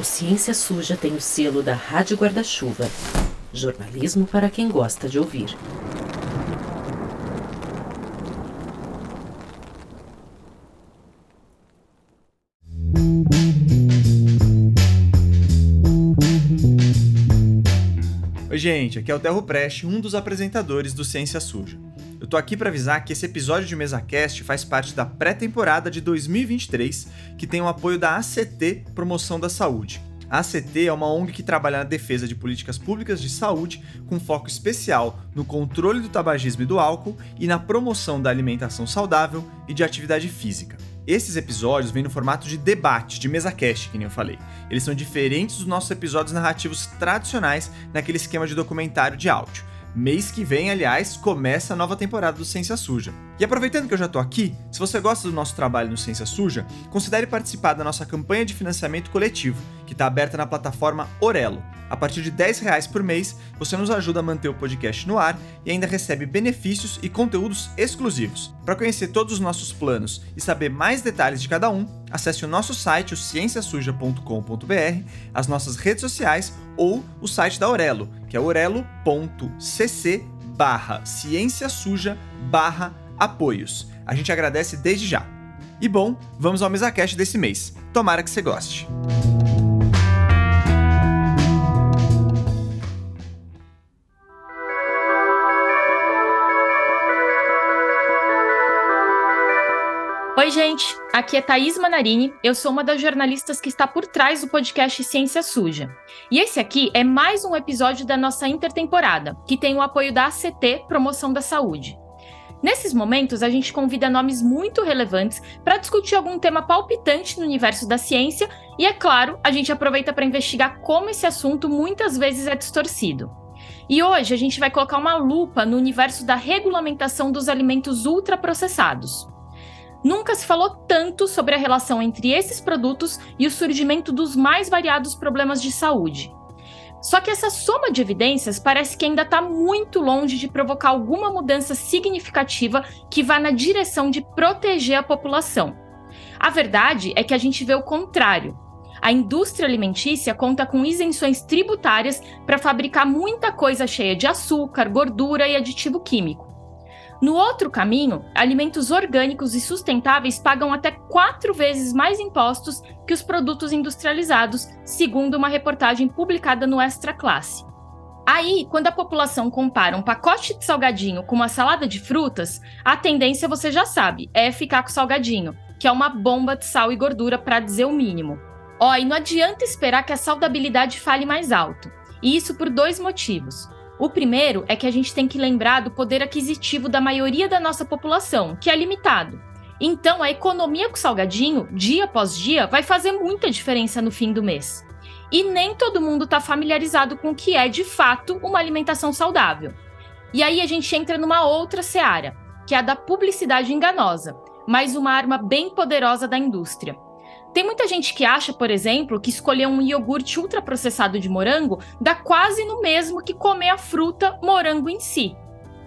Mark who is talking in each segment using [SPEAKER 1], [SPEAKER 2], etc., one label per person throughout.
[SPEAKER 1] O Ciência Suja tem o selo da Rádio Guarda-Chuva. Jornalismo para quem gosta de ouvir.
[SPEAKER 2] Oi, gente, aqui é o Terro Preste, um dos apresentadores do Ciência Suja. Tô aqui para avisar que esse episódio de MesaCast faz parte da pré-temporada de 2023, que tem o apoio da ACT Promoção da Saúde. A ACT é uma ONG que trabalha na defesa de políticas públicas de saúde, com foco especial no controle do tabagismo e do álcool e na promoção da alimentação saudável e de atividade física. Esses episódios vêm no formato de debate, de mesa cast, que nem eu falei. Eles são diferentes dos nossos episódios narrativos tradicionais naquele esquema de documentário de áudio. Mês que vem, aliás, começa a nova temporada do Ciência Suja. E aproveitando que eu já tô aqui, se você gosta do nosso trabalho no Ciência Suja, considere participar da nossa campanha de financiamento coletivo, que está aberta na plataforma Orelo. A partir de 10 reais por mês, você nos ajuda a manter o podcast no ar e ainda recebe benefícios e conteúdos exclusivos. Para conhecer todos os nossos planos e saber mais detalhes de cada um, acesse o nosso site, o cienciasuja.com.br, as nossas redes sociais ou o site da Orelo, que é orelo.cc barra ciência suja barra apoios. A gente agradece desde já. E bom, vamos ao MesaCast desse mês. Tomara que você goste.
[SPEAKER 3] Oi, gente. Aqui é Thaís Manarini. Eu sou uma das jornalistas que está por trás do podcast Ciência Suja. E esse aqui é mais um episódio da nossa intertemporada, que tem o apoio da ACT Promoção da Saúde. Nesses momentos, a gente convida nomes muito relevantes para discutir algum tema palpitante no universo da ciência e, é claro, a gente aproveita para investigar como esse assunto muitas vezes é distorcido. E hoje a gente vai colocar uma lupa no universo da regulamentação dos alimentos ultraprocessados. Nunca se falou tanto sobre a relação entre esses produtos e o surgimento dos mais variados problemas de saúde. Só que essa soma de evidências parece que ainda está muito longe de provocar alguma mudança significativa que vá na direção de proteger a população. A verdade é que a gente vê o contrário. A indústria alimentícia conta com isenções tributárias para fabricar muita coisa cheia de açúcar, gordura e aditivo químico. No outro caminho, alimentos orgânicos e sustentáveis pagam até quatro vezes mais impostos que os produtos industrializados, segundo uma reportagem publicada no Extra Classe. Aí, quando a população compara um pacote de salgadinho com uma salada de frutas, a tendência você já sabe, é ficar com o salgadinho, que é uma bomba de sal e gordura para dizer o mínimo. Ó, e não adianta esperar que a saudabilidade fale mais alto. E isso por dois motivos. O primeiro é que a gente tem que lembrar do poder aquisitivo da maioria da nossa população, que é limitado. Então, a economia com salgadinho, dia após dia, vai fazer muita diferença no fim do mês. E nem todo mundo está familiarizado com o que é, de fato, uma alimentação saudável. E aí a gente entra numa outra seara, que é a da publicidade enganosa, mais uma arma bem poderosa da indústria. Tem muita gente que acha, por exemplo, que escolher um iogurte ultraprocessado de morango dá quase no mesmo que comer a fruta morango em si.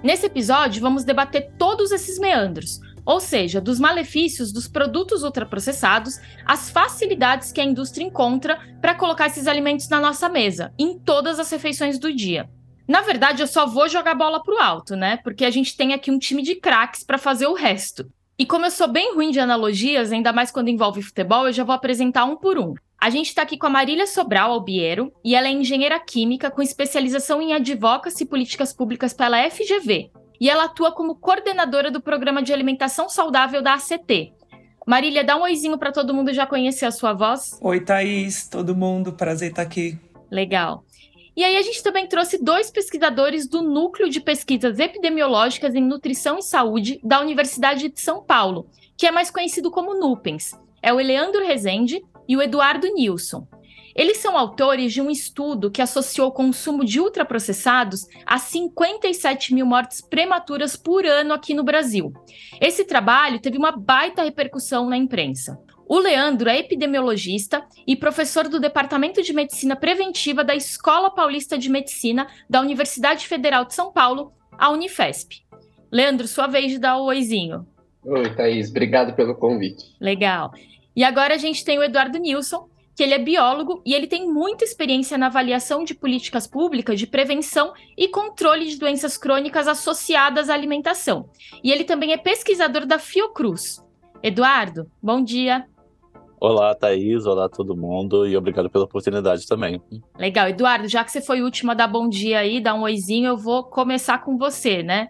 [SPEAKER 3] Nesse episódio, vamos debater todos esses meandros, ou seja, dos malefícios dos produtos ultraprocessados, as facilidades que a indústria encontra para colocar esses alimentos na nossa mesa, em todas as refeições do dia. Na verdade, eu só vou jogar bola pro alto, né? Porque a gente tem aqui um time de craques para fazer o resto. E como eu sou bem ruim de analogias, ainda mais quando envolve futebol, eu já vou apresentar um por um. A gente está aqui com a Marília Sobral Albiero, e ela é engenheira química com especialização em advocacy e políticas públicas pela FGV. E ela atua como coordenadora do programa de alimentação saudável da ACT. Marília, dá um oizinho para todo mundo já conhecer a sua voz.
[SPEAKER 4] Oi, Thaís, todo mundo, prazer estar aqui.
[SPEAKER 3] Legal. E aí a gente também trouxe dois pesquisadores do Núcleo de Pesquisas Epidemiológicas em Nutrição e Saúde da Universidade de São Paulo, que é mais conhecido como NUPENS. É o Eleandro Rezende e o Eduardo Nilson. Eles são autores de um estudo que associou o consumo de ultraprocessados a 57 mil mortes prematuras por ano aqui no Brasil. Esse trabalho teve uma baita repercussão na imprensa. O Leandro é epidemiologista e professor do Departamento de Medicina Preventiva da Escola Paulista de Medicina da Universidade Federal de São Paulo, a Unifesp. Leandro, sua vez de dar o oizinho.
[SPEAKER 5] Oi, Thaís, obrigado pelo convite.
[SPEAKER 3] Legal. E agora a gente tem o Eduardo Nilson, que ele é biólogo e ele tem muita experiência na avaliação de políticas públicas de prevenção e controle de doenças crônicas associadas à alimentação. E ele também é pesquisador da Fiocruz. Eduardo, bom dia.
[SPEAKER 5] Olá, Thaís. Olá, todo mundo. E obrigado pela oportunidade também.
[SPEAKER 3] Legal. Eduardo, já que você foi o último a dar bom dia aí, dar um oizinho, eu vou começar com você, né?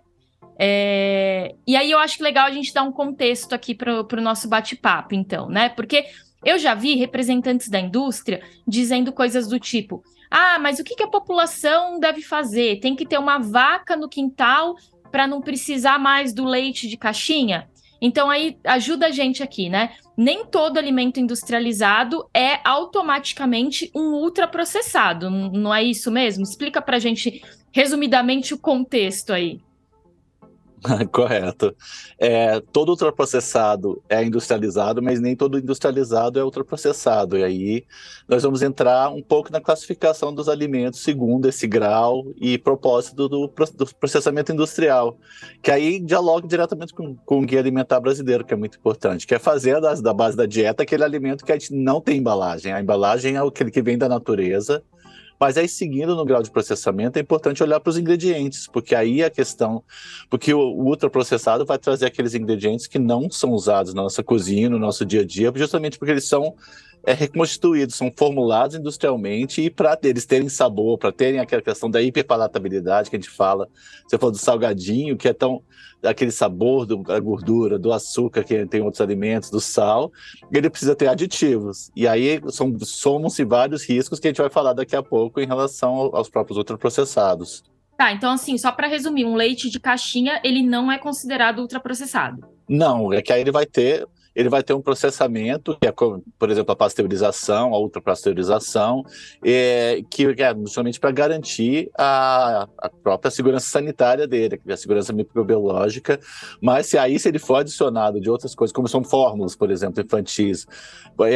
[SPEAKER 3] É... E aí eu acho que legal a gente dar um contexto aqui para o nosso bate-papo, então, né? Porque eu já vi representantes da indústria dizendo coisas do tipo: ah, mas o que, que a população deve fazer? Tem que ter uma vaca no quintal para não precisar mais do leite de caixinha? Então aí ajuda a gente aqui, né? Nem todo alimento industrializado é automaticamente um ultraprocessado, não é isso mesmo? Explica para a gente resumidamente o contexto aí.
[SPEAKER 5] Correto. É, todo ultraprocessado é industrializado, mas nem todo industrializado é ultraprocessado. E aí nós vamos entrar um pouco na classificação dos alimentos segundo esse grau e propósito do, do processamento industrial, que aí dialoga diretamente com, com o guia alimentar brasileiro, que é muito importante, que é fazer da, da base da dieta aquele alimento que a gente não tem embalagem. A embalagem é aquele que vem da natureza, mas aí, seguindo no grau de processamento, é importante olhar para os ingredientes, porque aí a questão. Porque o, ultraprocessado vai trazer aqueles ingredientes que não são usados na nossa cozinha, no nosso dia a dia, justamente porque eles são é, reconstituídos, são formulados industrialmente e para eles terem sabor, para terem aquela questão da hiperpalatabilidade que a gente fala. Você falou do salgadinho, que é tão aquele sabor do, da gordura, do açúcar que tem outros alimentos, do sal, ele precisa ter aditivos. E aí somam-se vários riscos que a gente vai falar daqui a pouco em relação aos próprios ultraprocessados.
[SPEAKER 3] Tá, então assim, só para resumir, um leite de caixinha, ele não é considerado ultraprocessado.
[SPEAKER 5] Não, é que aí ele vai ter ele vai ter um processamento, que é, por exemplo, a pasteurização, a ultrapasteurização, é, que é justamente para garantir a, a, própria segurança sanitária dele, a segurança microbiológica, mas se aí se ele for adicionado de outras coisas, como são fórmulas, por exemplo, infantis,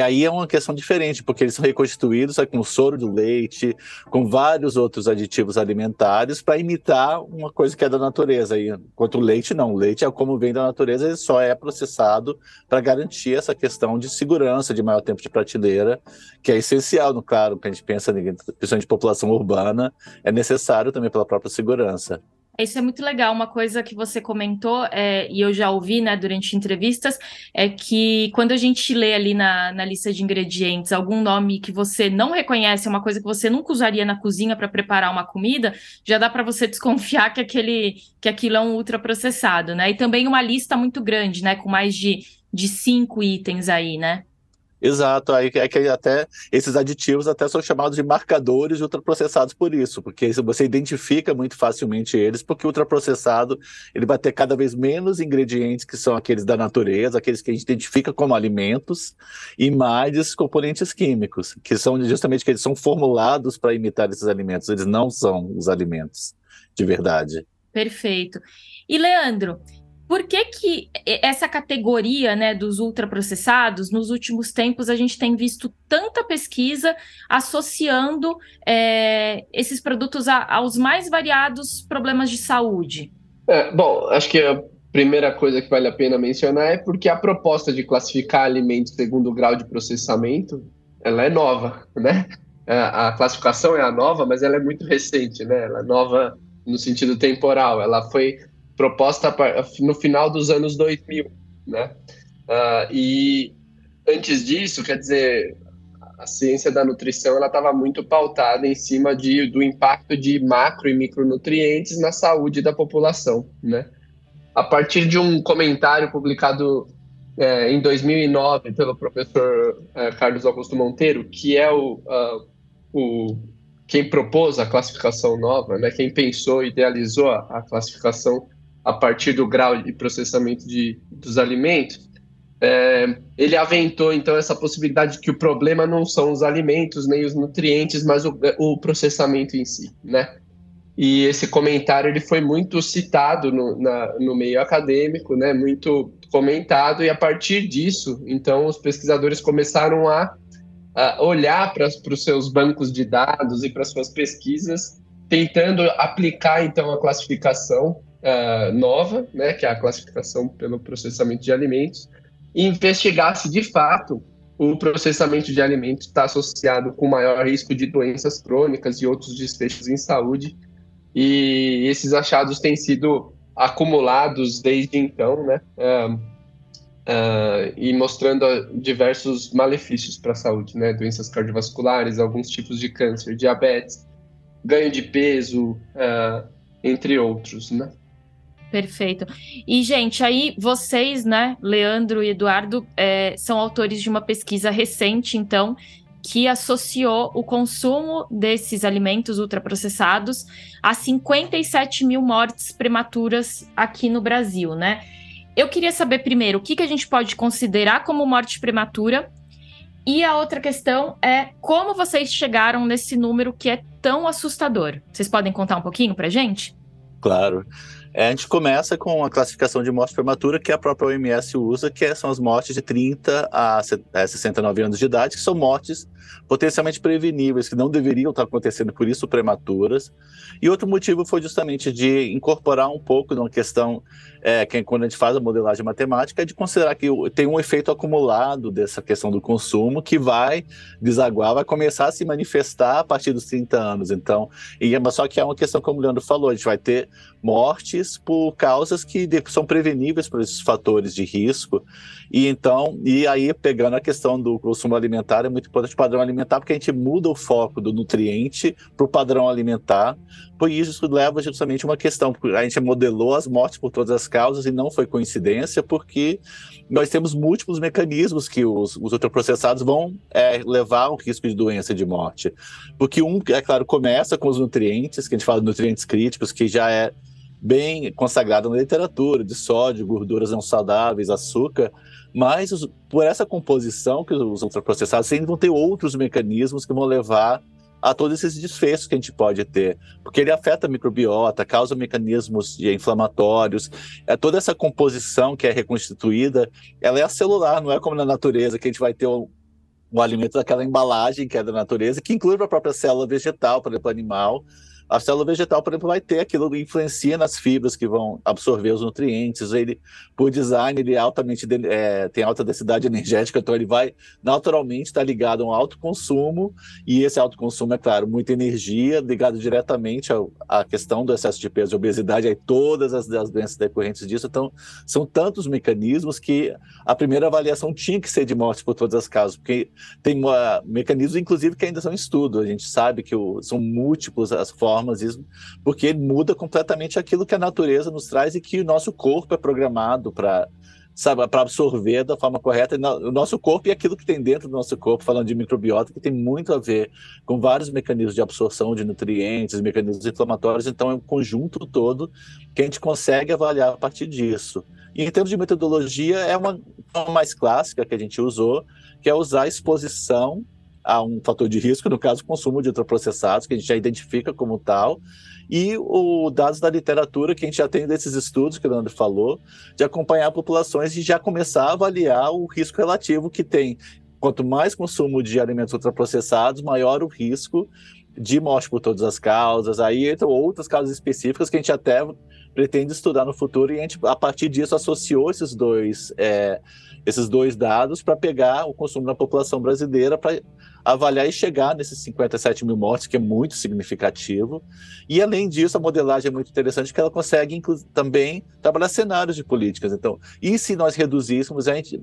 [SPEAKER 5] aí é uma questão diferente, porque eles são reconstituídos com soro de leite, com vários outros aditivos alimentares para imitar uma coisa que é da natureza. Enquanto o leite não, o leite é como vem da natureza, ele só é processado para garantir essa questão de segurança, de maior tempo de prateleira, que é essencial, no claro, que a gente pensa, principalmente de população urbana, é necessário também pela própria segurança.
[SPEAKER 3] Isso é muito legal. Uma coisa que você comentou, é, e eu já ouvi né, durante entrevistas, é que quando a gente lê ali na, na lista de ingredientes algum nome que você não reconhece, uma coisa que você nunca usaria na cozinha para preparar uma comida, já dá para você desconfiar que, aquele, que aquilo é um ultraprocessado, né? E também uma lista muito grande, né? Com mais de de cinco itens aí, né?
[SPEAKER 5] Exato, aí é que até esses aditivos até são chamados de marcadores ultraprocessados por isso, porque você identifica muito facilmente eles, porque o ultraprocessado ele vai ter cada vez menos ingredientes que são aqueles da natureza, aqueles que a gente identifica como alimentos, e mais esses componentes químicos, que são justamente que eles são formulados para imitar esses alimentos, eles não são os alimentos de verdade.
[SPEAKER 3] Perfeito. E Leandro, por que, que essa categoria né, dos ultraprocessados, nos últimos tempos, a gente tem visto tanta pesquisa associando é, esses produtos a, aos mais variados problemas de saúde?
[SPEAKER 6] É, bom, acho que a primeira coisa que vale a pena mencionar é porque a proposta de classificar alimentos segundo o grau de processamento, ela é nova, né? É, a classificação é a nova, mas ela é muito recente, né? Ela é nova no sentido temporal. Ela foi proposta no final dos anos 2000, né? Uh, e antes disso, quer dizer, a ciência da nutrição ela estava muito pautada em cima de, do impacto de macro e micronutrientes na saúde da população, né? A partir de um comentário publicado é, em 2009 pelo professor é, Carlos Augusto Monteiro, que é o, uh, o quem propôs a classificação nova, né? Quem pensou, idealizou a, a classificação a partir do grau de processamento de, dos alimentos, é, ele aventou então essa possibilidade de que o problema não são os alimentos nem os nutrientes, mas o, o processamento em si, né? E esse comentário ele foi muito citado no, na, no meio acadêmico, né? Muito comentado e a partir disso, então os pesquisadores começaram a, a olhar para os seus bancos de dados e para suas pesquisas, tentando aplicar então a classificação uh, nova, né, que é a classificação pelo processamento de alimentos, e investigar se de fato o processamento de alimentos está associado com maior risco de doenças crônicas e outros desfechos em saúde. E esses achados têm sido acumulados desde então, né? Uh, uh, e mostrando diversos malefícios para a saúde, né? Doenças cardiovasculares, alguns tipos de câncer, diabetes, ganho de peso, uh, entre outros, né?
[SPEAKER 3] Perfeito. E, gente, aí vocês, né, Leandro e Eduardo, é, são autores de uma pesquisa recente, então, que associou o consumo desses alimentos ultraprocessados a 57 mil mortes prematuras aqui no Brasil, né? Eu queria saber primeiro o que, que a gente pode considerar como morte prematura. E a outra questão é como vocês chegaram nesse número que é tão assustador. Vocês podem contar um pouquinho pra gente?
[SPEAKER 5] Claro. É, a gente começa com a classificação de morte prematura que a própria OMS usa, que são as mortes de 30 a 69 é, anos de idade, que são mortes potencialmente preveníveis, que não deveriam estar acontecendo, por isso prematuras. E outro motivo foi justamente de incorporar um pouco numa questão é, que quando a gente faz a modelagem matemática, é de considerar que tem um efeito acumulado dessa questão do consumo que vai desaguar, vai começar a se manifestar a partir dos 30 anos. Então, e, é, só que é uma questão, como o Leandro falou, a gente vai ter mortes por causas que são preveníveis por esses fatores de risco. E então, e aí pegando a questão do consumo alimentar, é muito importante o padrão alimentar, porque a gente muda o foco do nutriente para o padrão alimentar. Por isso, leva justamente uma questão, porque a gente modelou as mortes por todas as causas e não foi coincidência, porque nós temos múltiplos mecanismos que os, os ultraprocessados vão é, levar ao risco de doença e de morte. Porque um, é claro, começa com os nutrientes, que a gente fala de nutrientes críticos, que já é bem consagrado na literatura, de sódio, gorduras não saudáveis, açúcar, mas os, por essa composição que os ultraprocessados ainda vão ter outros mecanismos que vão levar a todos esses desfechos que a gente pode ter, porque ele afeta a microbiota, causa mecanismos inflamatórios, é toda essa composição que é reconstituída, ela é celular, não é como na natureza que a gente vai ter um, um alimento daquela embalagem que é da natureza, que inclui a própria célula vegetal, por exemplo, animal, a célula vegetal, por exemplo, vai ter aquilo que influencia nas fibras que vão absorver os nutrientes. Ele, por design, ele é altamente é, tem alta densidade energética, então ele vai naturalmente estar ligado a um alto consumo, e esse alto consumo, é claro, muita energia, ligado diretamente à questão do excesso de peso e obesidade, aí todas as, as doenças decorrentes disso. Então, são tantos mecanismos que a primeira avaliação tinha que ser de morte por todas as causas, porque tem mecanismos, inclusive, que ainda são em estudo. A gente sabe que o, são múltiplos as formas formas, porque muda completamente aquilo que a natureza nos traz e que o nosso corpo é programado para sabe, para absorver da forma correta o nosso corpo e aquilo que tem dentro do nosso corpo, falando de microbiota, que tem muito a ver com vários mecanismos de absorção de nutrientes, mecanismos inflamatórios, então é um conjunto todo que a gente consegue avaliar a partir disso. E em termos de metodologia, é uma, uma mais clássica que a gente usou, que é usar a exposição a um fator de risco, no caso, o consumo de ultraprocessados, que a gente já identifica como tal, e os dados da literatura que a gente já tem desses estudos que o Leandro falou, de acompanhar populações e já começar a avaliar o risco relativo que tem. Quanto mais consumo de alimentos ultraprocessados, maior o risco de morte por todas as causas. Aí entram outras causas específicas que a gente até pretende estudar no futuro e a gente, a partir disso, associou esses dois, é, esses dois dados para pegar o consumo da população brasileira para avaliar e chegar nesses 57 mil mortes, que é muito significativo. E, além disso, a modelagem é muito interessante, que ela consegue também trabalhar cenários de políticas. Então, e se nós reduzíssemos, a gente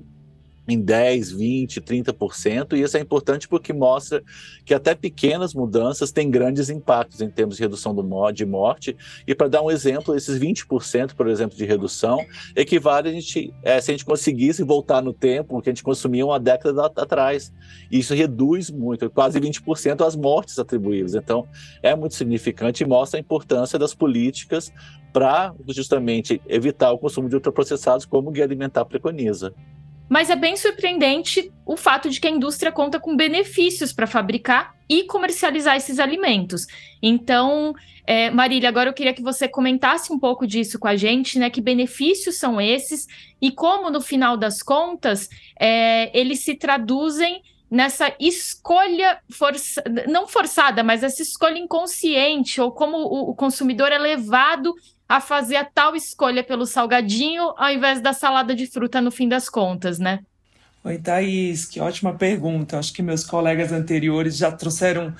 [SPEAKER 5] em 10, 20, 30%, e isso é importante porque mostra que até pequenas mudanças têm grandes impactos em termos de redução do de morte. E para dar um exemplo, esses 20%, por exemplo, de redução, equivale a gente, é, se a gente conseguisse voltar no tempo que a gente consumia uma década atrás. E isso reduz muito, quase 20% as mortes atribuídas. Então, é muito significante e mostra a importância das políticas para justamente evitar o consumo de ultraprocessados, como o Guia Alimentar preconiza.
[SPEAKER 3] Mas é bem surpreendente o fato de que a indústria conta com benefícios para fabricar e comercializar esses alimentos. Então, é, Marília, agora eu queria que você comentasse um pouco disso com a gente, né? Que benefícios são esses e como, no final das contas, é, eles se traduzem nessa escolha força, não forçada, mas essa escolha inconsciente, ou como o, o consumidor é levado a fazer a tal escolha pelo salgadinho ao invés da salada de fruta no fim das contas, né?
[SPEAKER 4] Oi, Thaís, que ótima pergunta. Acho que meus colegas anteriores já trouxeram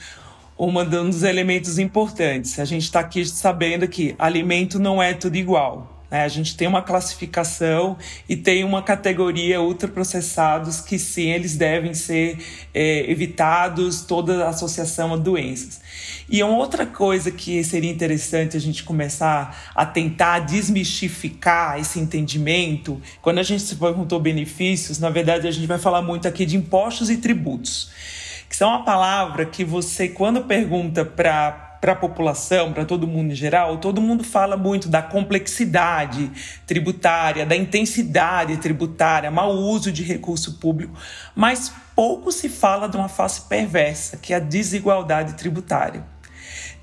[SPEAKER 4] um dos elementos importantes. A gente está aqui sabendo que alimento não é tudo igual. Né? A gente tem uma classificação e tem uma categoria ultraprocessados que sim, eles devem ser é, evitados, toda associação a doenças. E uma outra coisa que seria interessante a gente começar a tentar desmistificar esse entendimento, quando a gente se perguntou benefícios, na verdade a gente vai falar muito aqui de impostos e tributos, que são uma palavra que você, quando pergunta para para a população, para todo mundo em geral, todo mundo fala muito da complexidade tributária, da intensidade tributária, mau uso de recurso público, mas pouco se fala de uma face perversa, que é a desigualdade tributária.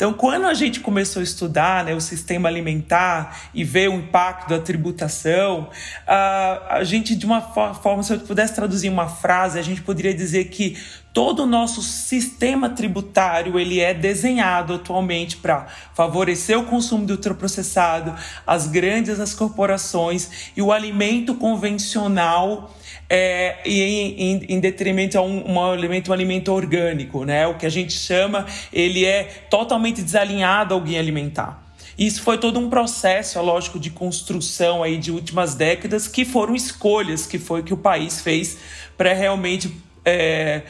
[SPEAKER 4] Então, quando a gente começou a estudar né, o sistema alimentar e ver o impacto da tributação, a, a gente, de uma forma, se eu pudesse traduzir uma frase, a gente poderia dizer que todo o nosso sistema tributário ele é desenhado atualmente para favorecer o consumo de ultraprocessado, as grandes as corporações e o alimento convencional é, em, em, em, detrimento a um, um, alimento, um alimento orgânico, né? O que a gente chama, ele é totalmente desalinhado ao guia alimentar. Isso foi todo um processo, é lógico, de construção aí de últimas décadas, que foram escolhas que foi que o país fez para realmente é,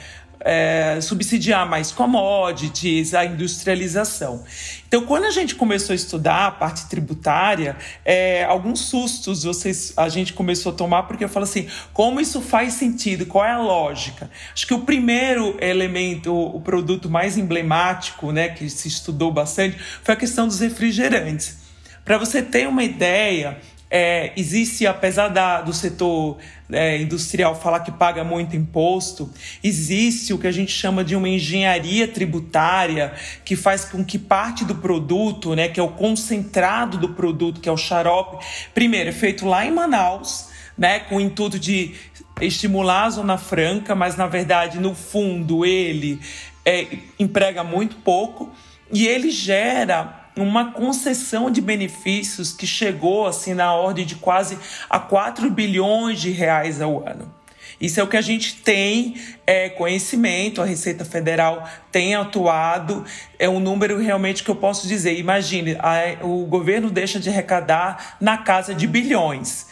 [SPEAKER 4] é, subsidiar mais commodities, a industrialização. Então, quando a gente começou a estudar a parte tributária, é, alguns sustos vocês, a gente começou a tomar, porque eu falo assim: como isso faz sentido? Qual é a lógica? Acho que o primeiro elemento, o produto mais emblemático, né, que se estudou bastante, foi a questão dos refrigerantes. Para você ter uma ideia, é, existe, apesar da, do setor é, industrial falar que paga muito imposto, existe o que a gente chama de uma engenharia tributária que faz com que parte do produto, né, que é o concentrado do produto, que é o xarope, primeiro é feito lá em Manaus, né, com o intuito de estimular a Zona Franca, mas na verdade, no fundo, ele é, emprega muito pouco e ele gera uma concessão de benefícios que chegou assim na ordem de quase a 4 bilhões de reais ao ano. Isso é o que a gente tem é, conhecimento, a Receita Federal tem atuado, é um número realmente que eu posso dizer. Imagine, a, o governo deixa de arrecadar na casa de bilhões.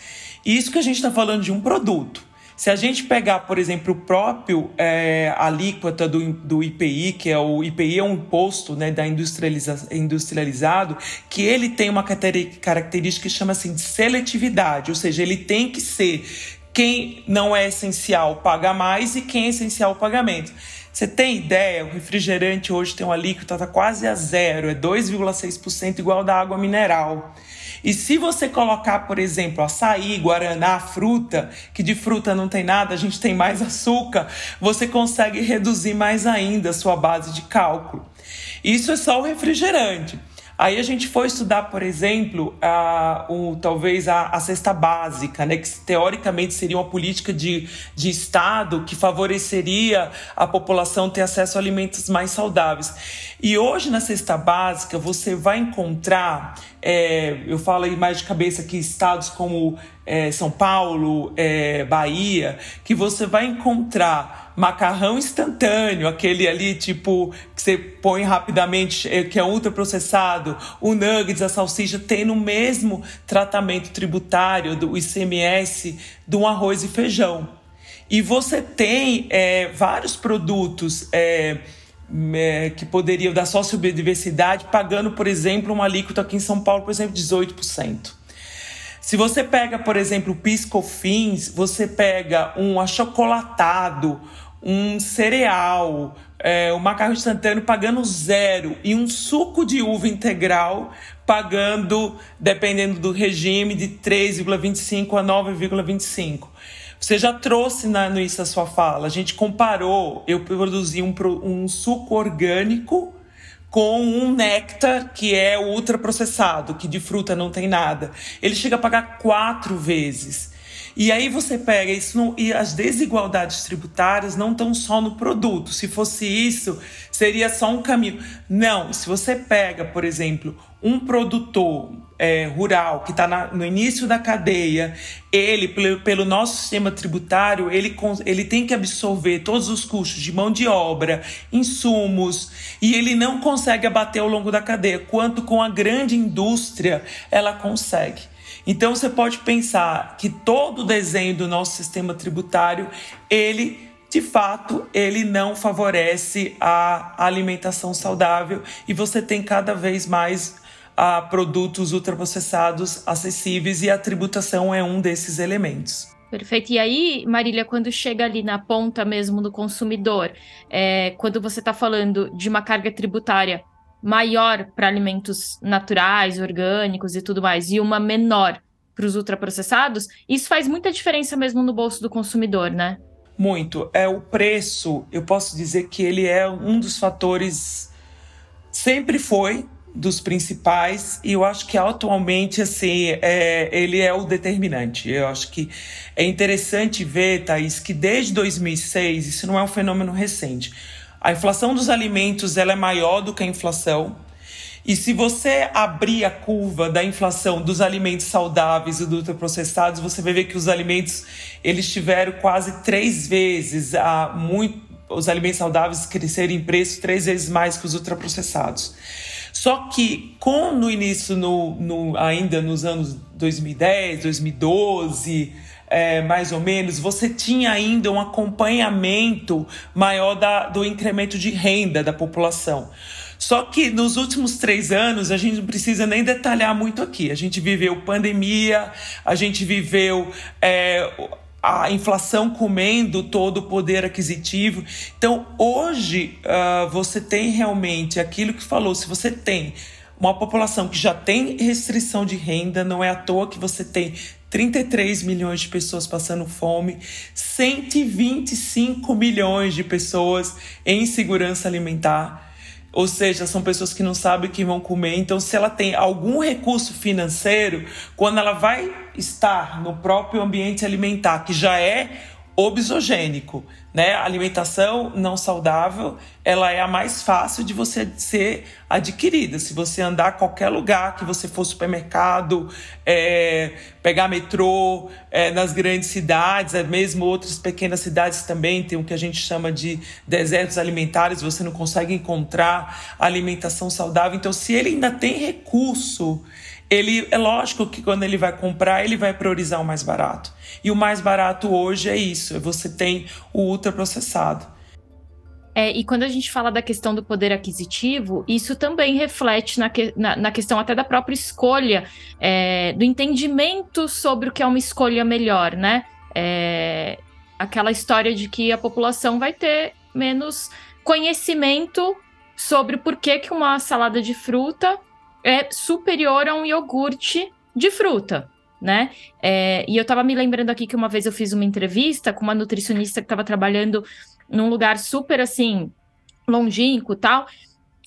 [SPEAKER 4] Isso que a gente está falando de um produto. Se a gente pegar, por exemplo, o próprio é, alíquota do, do IPI, que é o IPI é um imposto né, da industrializa, industrializado, que ele tem uma característica que chama assim de seletividade, ou seja, ele tem que ser quem não é essencial paga mais e quem é essencial paga menos. Você tem ideia? O refrigerante hoje tem uma alíquota tá quase a zero, é 2,6% igual da água mineral. E se você colocar, por exemplo, açaí, guaraná, fruta, que de fruta não tem nada, a gente tem mais açúcar, você consegue reduzir mais ainda a sua base de cálculo. Isso é só o refrigerante. Aí a gente foi estudar, por exemplo, a, o, talvez a, a cesta básica, né, que teoricamente seria uma política de, de Estado que favoreceria a população ter acesso a alimentos mais saudáveis. E hoje na cesta básica você vai encontrar, é, eu falo aí mais de cabeça que estados como é, São Paulo, é, Bahia, que você vai encontrar macarrão instantâneo, aquele ali tipo que você põe rapidamente, é, que é ultraprocessado, o nuggets, a salsicha, tem no mesmo tratamento tributário do ICMS do arroz e feijão. E você tem é, vários produtos é, é, que poderiam dar sociobiodiversidade pagando, por exemplo, uma alíquota aqui em São Paulo, por exemplo, 18%. Se você pega, por exemplo, o piscofins, você pega um achocolatado, um cereal, é, um macarrão instantâneo pagando zero e um suco de uva integral pagando, dependendo do regime, de 3,25 a 9,25. Você já trouxe na, no a sua fala. A gente comparou, eu produzi um, um suco orgânico com um néctar que é ultraprocessado, que de fruta não tem nada. Ele chega a pagar quatro vezes. E aí você pega isso não, e as desigualdades tributárias não estão só no produto. Se fosse isso, seria só um caminho. Não, se você pega, por exemplo, um produtor é, rural que está no início da cadeia, ele, pelo, pelo, nosso sistema tributário, ele, ele tem que absorver todos os custos de mão de obra, insumos, e ele não consegue abater ao longo da cadeia, quanto com a grande indústria ela consegue. Então você pode pensar que todo o desenho do nosso sistema tributário, ele de fato, ele não favorece a alimentação saudável e você tem cada vez mais a produtos ultraprocessados acessíveis e a tributação é um desses elementos.
[SPEAKER 3] Perfeito. E aí, Marília, quando chega ali na ponta mesmo do consumidor, é, quando você está falando de uma carga tributária maior para alimentos naturais, orgânicos e tudo mais, e uma menor para os ultraprocessados, isso faz muita diferença mesmo no bolso do consumidor, né?
[SPEAKER 4] Muito. É o preço, eu posso dizer que ele é um dos fatores sempre foi dos principais e eu acho que atualmente assim é, ele é o determinante. Eu acho que é interessante ver, Thaís, que desde 2006 isso não é um fenômeno recente. A inflação dos alimentos ela é maior do que a inflação. E se você abrir a curva da inflação dos alimentos saudáveis e dos ultraprocessados, você vai ver que os alimentos eles tiveram quase três vezes a muito os alimentos saudáveis crescerem em preço três vezes mais que os ultraprocessados. Só que com no início, no, no ainda nos anos 2010, 2012, é, mais ou menos, você tinha ainda um acompanhamento maior da, do incremento de renda da população. Só que nos últimos três anos, a gente não precisa nem detalhar muito aqui. A gente viveu pandemia, a gente viveu é, a inflação comendo todo o poder aquisitivo. Então, hoje, uh, você tem realmente aquilo que falou: se você tem uma população que já tem restrição de renda, não é à toa que você tem 33 milhões de pessoas passando fome, 125 milhões de pessoas em segurança alimentar. Ou seja, são pessoas que não sabem o que vão comer. Então, se ela tem algum recurso financeiro, quando ela vai estar no próprio ambiente alimentar, que já é obesogênico, né? Alimentação não saudável, ela é a mais fácil de você ser adquirida. Se você andar a qualquer lugar, que você for supermercado, é, pegar metrô, é, nas grandes cidades, é, mesmo outras pequenas cidades também tem o que a gente chama de desertos alimentares, você não consegue encontrar alimentação saudável. Então, se ele ainda tem recurso ele é lógico que quando ele vai comprar, ele vai priorizar o mais barato. E o mais barato hoje é isso, você tem o ultraprocessado.
[SPEAKER 3] É, e quando a gente fala da questão do poder aquisitivo, isso também reflete na, que, na, na questão até da própria escolha, é, do entendimento sobre o que é uma escolha melhor, né? É, aquela história de que a população vai ter menos conhecimento sobre por que, que uma salada de fruta é superior a um iogurte de fruta, né? É, e eu tava me lembrando aqui que uma vez eu fiz uma entrevista com uma nutricionista que estava trabalhando num lugar super assim longínquo tal,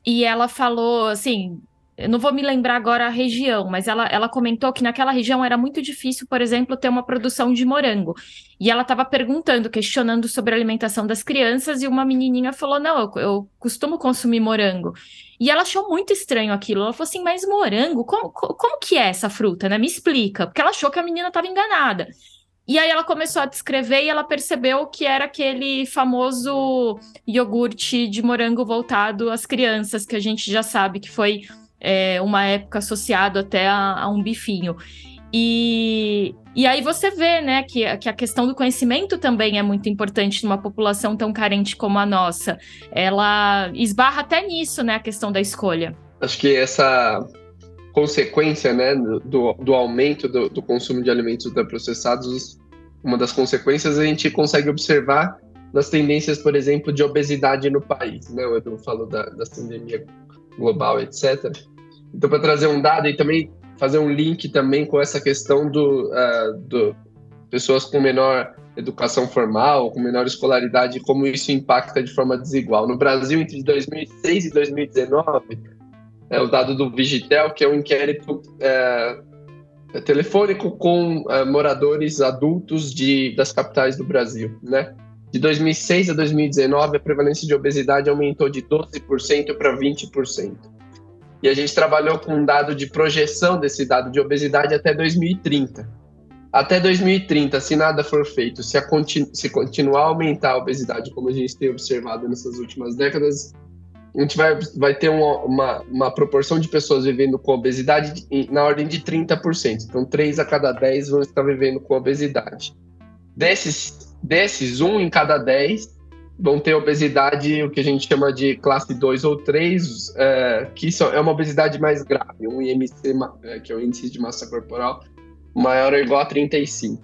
[SPEAKER 3] e ela falou assim, eu não vou me lembrar agora a região, mas ela, ela comentou que naquela região era muito difícil, por exemplo, ter uma produção de morango. E ela estava perguntando, questionando sobre a alimentação das crianças, e uma menininha falou: Não, eu, eu, costumo consumir morango. E ela achou muito estranho aquilo. Ela falou assim: Mas morango, como, como que é essa fruta, né? Me explica. Porque ela achou que a menina estava enganada. E aí ela começou a descrever e ela percebeu que era aquele famoso iogurte de morango voltado às crianças, que a gente já sabe que foi é, uma época associado até a, a, um bifinho. E, e aí você vê, né, que, que a questão do conhecimento também é muito importante numa população tão carente como a nossa. Ela esbarra até nisso, né, a questão da escolha.
[SPEAKER 6] Acho que essa consequência, né, do, do aumento do, do consumo de alimentos ultraprocessados, uma das consequências a gente consegue observar nas tendências, por exemplo, de obesidade no país, né? O Edu falou da, da pandemia global, etc. Então, para trazer um dado e também fazer um link também com essa questão do, uh, do pessoas com menor educação formal, com menor escolaridade, como isso impacta de forma desigual. No Brasil, entre 2006 e 2019, é o dado do Vigitel, que é um inquérito é, telefônico com uh, moradores adultos de, das capitais do Brasil, né? De 2006 a 2019, a prevalência de obesidade aumentou de 12% para 20%. E a gente trabalhou com um dado de projeção desse dado de obesidade até 2030. Até 2030, se nada for feito, se, continu se continuar a aumentar a obesidade, como a gente tem observado nessas últimas décadas, a gente vai, vai ter uma, uma, uma proporção de pessoas vivendo com obesidade na ordem de 30%. Então, 3 a cada 10 vão estar vivendo com obesidade. Desses, desses 1 em cada 10 vão ter obesidade, o que a gente chama de classe 2 ou 3, é, que é uma obesidade mais grave, um IMC, é, que é o índice de massa corporal, maior ou igual a 35.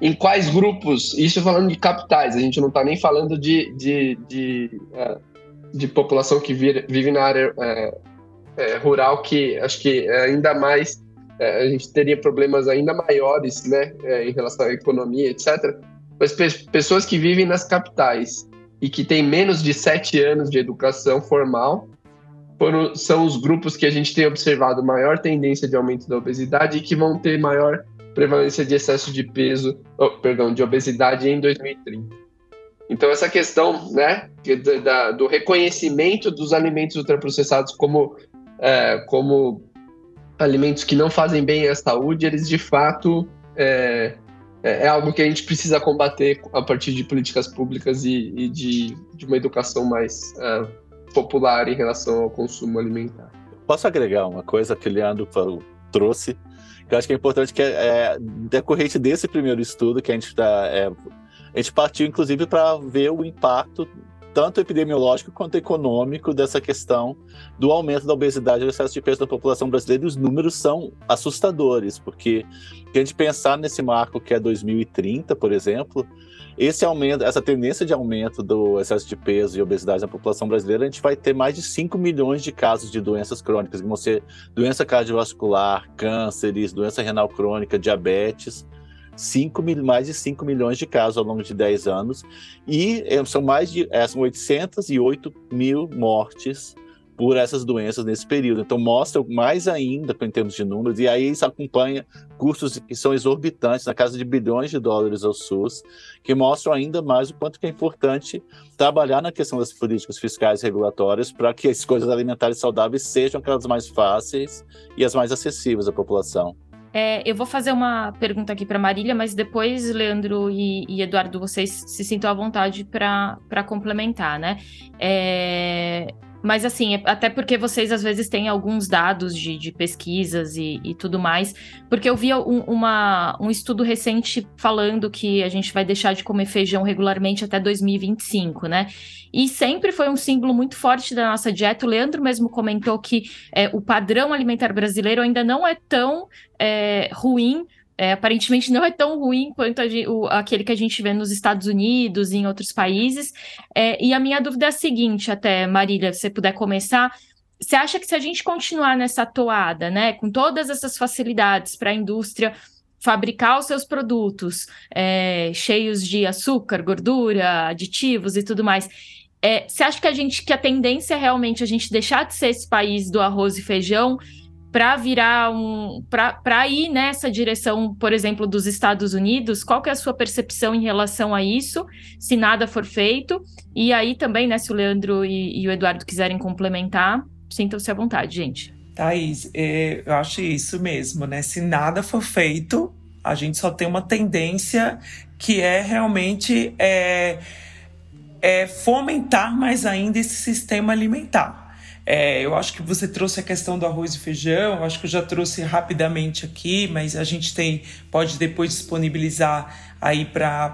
[SPEAKER 6] Em quais grupos? Isso falando de capitais, a gente não está nem falando de, de, de, é, de população que vive na área é, é, rural, que acho que é ainda mais a gente teria problemas ainda maiores né, em relação à economia, etc. Mas pessoas que vivem nas capitais e que têm menos de sete anos de educação formal foram, são os grupos que a gente tem observado maior tendência de aumento da obesidade e que vão ter maior prevalência de excesso de peso, oh, perdão, de obesidade em 2030. Então essa questão, né, da, do reconhecimento dos alimentos ultraprocessados como é, como alimentos que não fazem bem à saúde, eles de fato é, é, é algo que a gente precisa combater a partir de políticas públicas e, e de, de, uma educação mais uh, popular em relação ao consumo alimentar.
[SPEAKER 5] Posso agregar uma coisa que o Leandro trouxe, que eu acho que é importante, que é, é decorrente desse primeiro estudo que a gente está... É, a gente partiu, inclusive, para ver o impacto tanto epidemiológico quanto econômico dessa questão do aumento da obesidade e do excesso de peso da população brasileira. E os números são assustadores, porque se a gente pensar nesse marco que é 2030, por exemplo, esse aumento, essa tendência de aumento do excesso de peso e obesidade na população brasileira, a gente vai ter mais de 5 milhões de casos de doenças crônicas, que vão ser doença cardiovascular, cânceres, doença renal crônica, diabetes, 5 mil, mais de 5 milhões de casos ao longo de 10 anos, e eh, são mais de é, são 808 mil mortes por essas doenças nesse período. Então mostra mais ainda em termos de números, e aí isso acompanha custos que são exorbitantes, na casa de bilhões de dólares ao SUS, que mostram ainda mais o quanto que é importante trabalhar na questão das políticas fiscais e regulatórias para que as coisas alimentares saudáveis sejam aquelas mais fáceis e as mais acessíveis à população.
[SPEAKER 3] É, eu vou fazer uma pergunta aqui para Marília, mas depois, Leandro e, e, Eduardo, vocês se sintam à vontade para complementar, né? É, mas assim, é, até porque vocês às vezes têm alguns dados de, de pesquisas e, e, tudo mais, porque eu vi um, uma, um estudo recente falando que a gente vai deixar de comer feijão regularmente até 2025, né? E sempre foi um símbolo muito forte da nossa dieta. O Leandro mesmo comentou que é, o padrão alimentar brasileiro ainda não é tão é, ruim é, aparentemente não é tão ruim quanto o, aquele que a gente vê nos Estados Unidos e em outros países. É, e a minha dúvida é a seguinte, até, Marília, se você puder começar. Você acha que se a gente continuar nessa toada, né, com todas essas facilidades para a indústria fabricar os seus produtos é, cheios de açúcar, gordura, aditivos e tudo mais, é, você acha que a gente que a tendência é realmente a gente deixar de ser esse país do arroz e feijão para virar um para ir nessa direção, por exemplo, dos Estados Unidos, qual que é a sua percepção em relação a isso, se nada for feito? E aí também, né, se o Leandro e, e o Eduardo quiserem complementar, sintam-se à vontade, gente.
[SPEAKER 4] Thaís, é, eu acho isso mesmo, né? Se nada for feito, a gente só tem uma tendência que é realmente é, é fomentar mais ainda esse sistema alimentar. É, eu acho que você trouxe a questão do arroz e feijão, eu acho que eu já trouxe rapidamente aqui, mas a gente tem pode depois disponibilizar aí para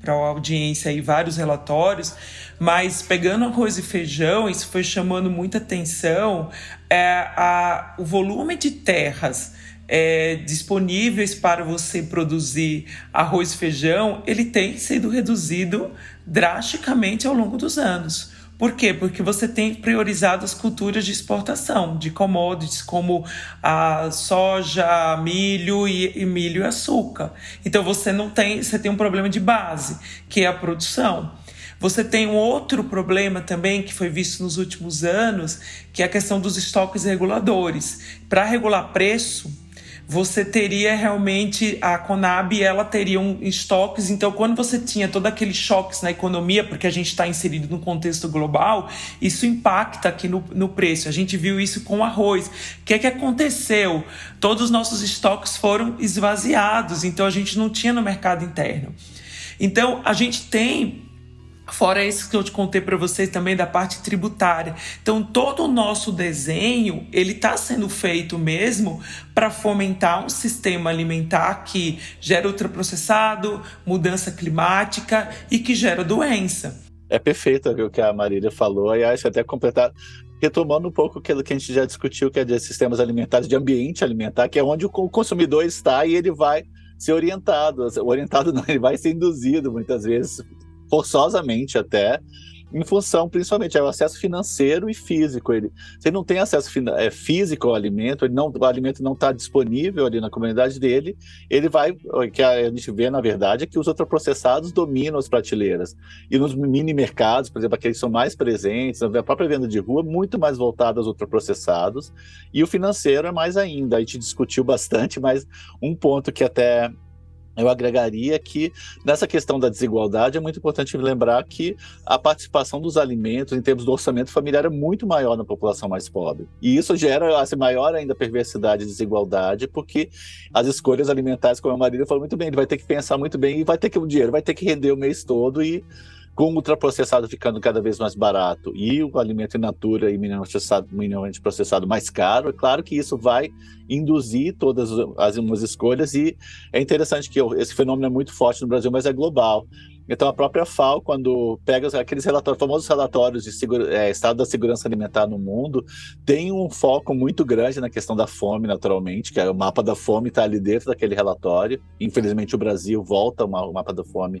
[SPEAKER 4] para a audiência aí vários relatórios, mas pegando arroz e feijão, isso foi chamando muita atenção, é, a, o volume de terras é, disponíveis para você produzir arroz e feijão, ele tem sido reduzido drasticamente ao longo dos anos. Por quê? Porque você tem priorizado as culturas de exportação, de commodities como a soja, milho e, e milho e açúcar. Então você não tem, você tem um problema de base, que é a produção. Você tem um outro problema também que foi visto nos últimos anos, que é a questão dos estoques reguladores. Para regular preço, você teria realmente a Conab, ela teria um estoques. Então, quando você tinha todo aquele choques na economia, porque a gente está inserido no contexto global, isso impacta aqui no, no preço. A gente viu isso com arroz. O que é que aconteceu? Todos os nossos estoques foram esvaziados, então a gente não tinha no mercado interno. Então, a gente tem Fora isso que eu te contei para vocês também da parte tributária. Então, todo o nosso desenho, ele está sendo feito mesmo para fomentar um sistema alimentar que gera ultraprocessado, mudança climática e que gera doença.
[SPEAKER 5] É perfeito o que a Marília falou, e acho até completar, retomando um pouco aquilo que a gente já discutiu, que é de sistemas alimentares, de ambiente alimentar, que é onde o consumidor está e ele vai ser orientado, orientado não, ele vai ser induzido muitas vezes forçosamente até, em função principalmente é o acesso financeiro e físico. Ele, se ele não tem acesso é, físico ao alimento, ele não, o alimento não está disponível ali na comunidade dele, ele vai, o que a gente vê na verdade é que os ultraprocessados dominam as prateleiras. E nos mini mercados, por exemplo, aqueles que são mais presentes, a própria venda de rua, muito mais voltada aos ultraprocessados, e o financeiro é mais ainda. A gente discutiu bastante, mas um ponto que até eu agregaria que nessa questão da desigualdade é muito importante lembrar que a participação dos alimentos em termos do orçamento familiar é muito maior na população mais pobre. E isso gera assim, maior ainda perversidade e desigualdade, porque as escolhas alimentares, como a Marília falou muito bem, ele vai ter que pensar muito bem e vai ter que o dinheiro vai ter que render o mês todo e com o ultraprocessado ficando cada vez mais barato e o alimento in natura e minimamente processado mais caro, é claro que isso vai induzir todas as umas escolhas e é interessante que esse fenômeno é muito forte no Brasil, mas é global. Então a própria FAO, quando pega aqueles relatórios, famosos relatórios de é, estado da segurança alimentar no mundo, tem um foco muito grande na questão da fome, naturalmente, que é o mapa da fome está ali dentro daquele relatório. Infelizmente o Brasil volta o mapa da fome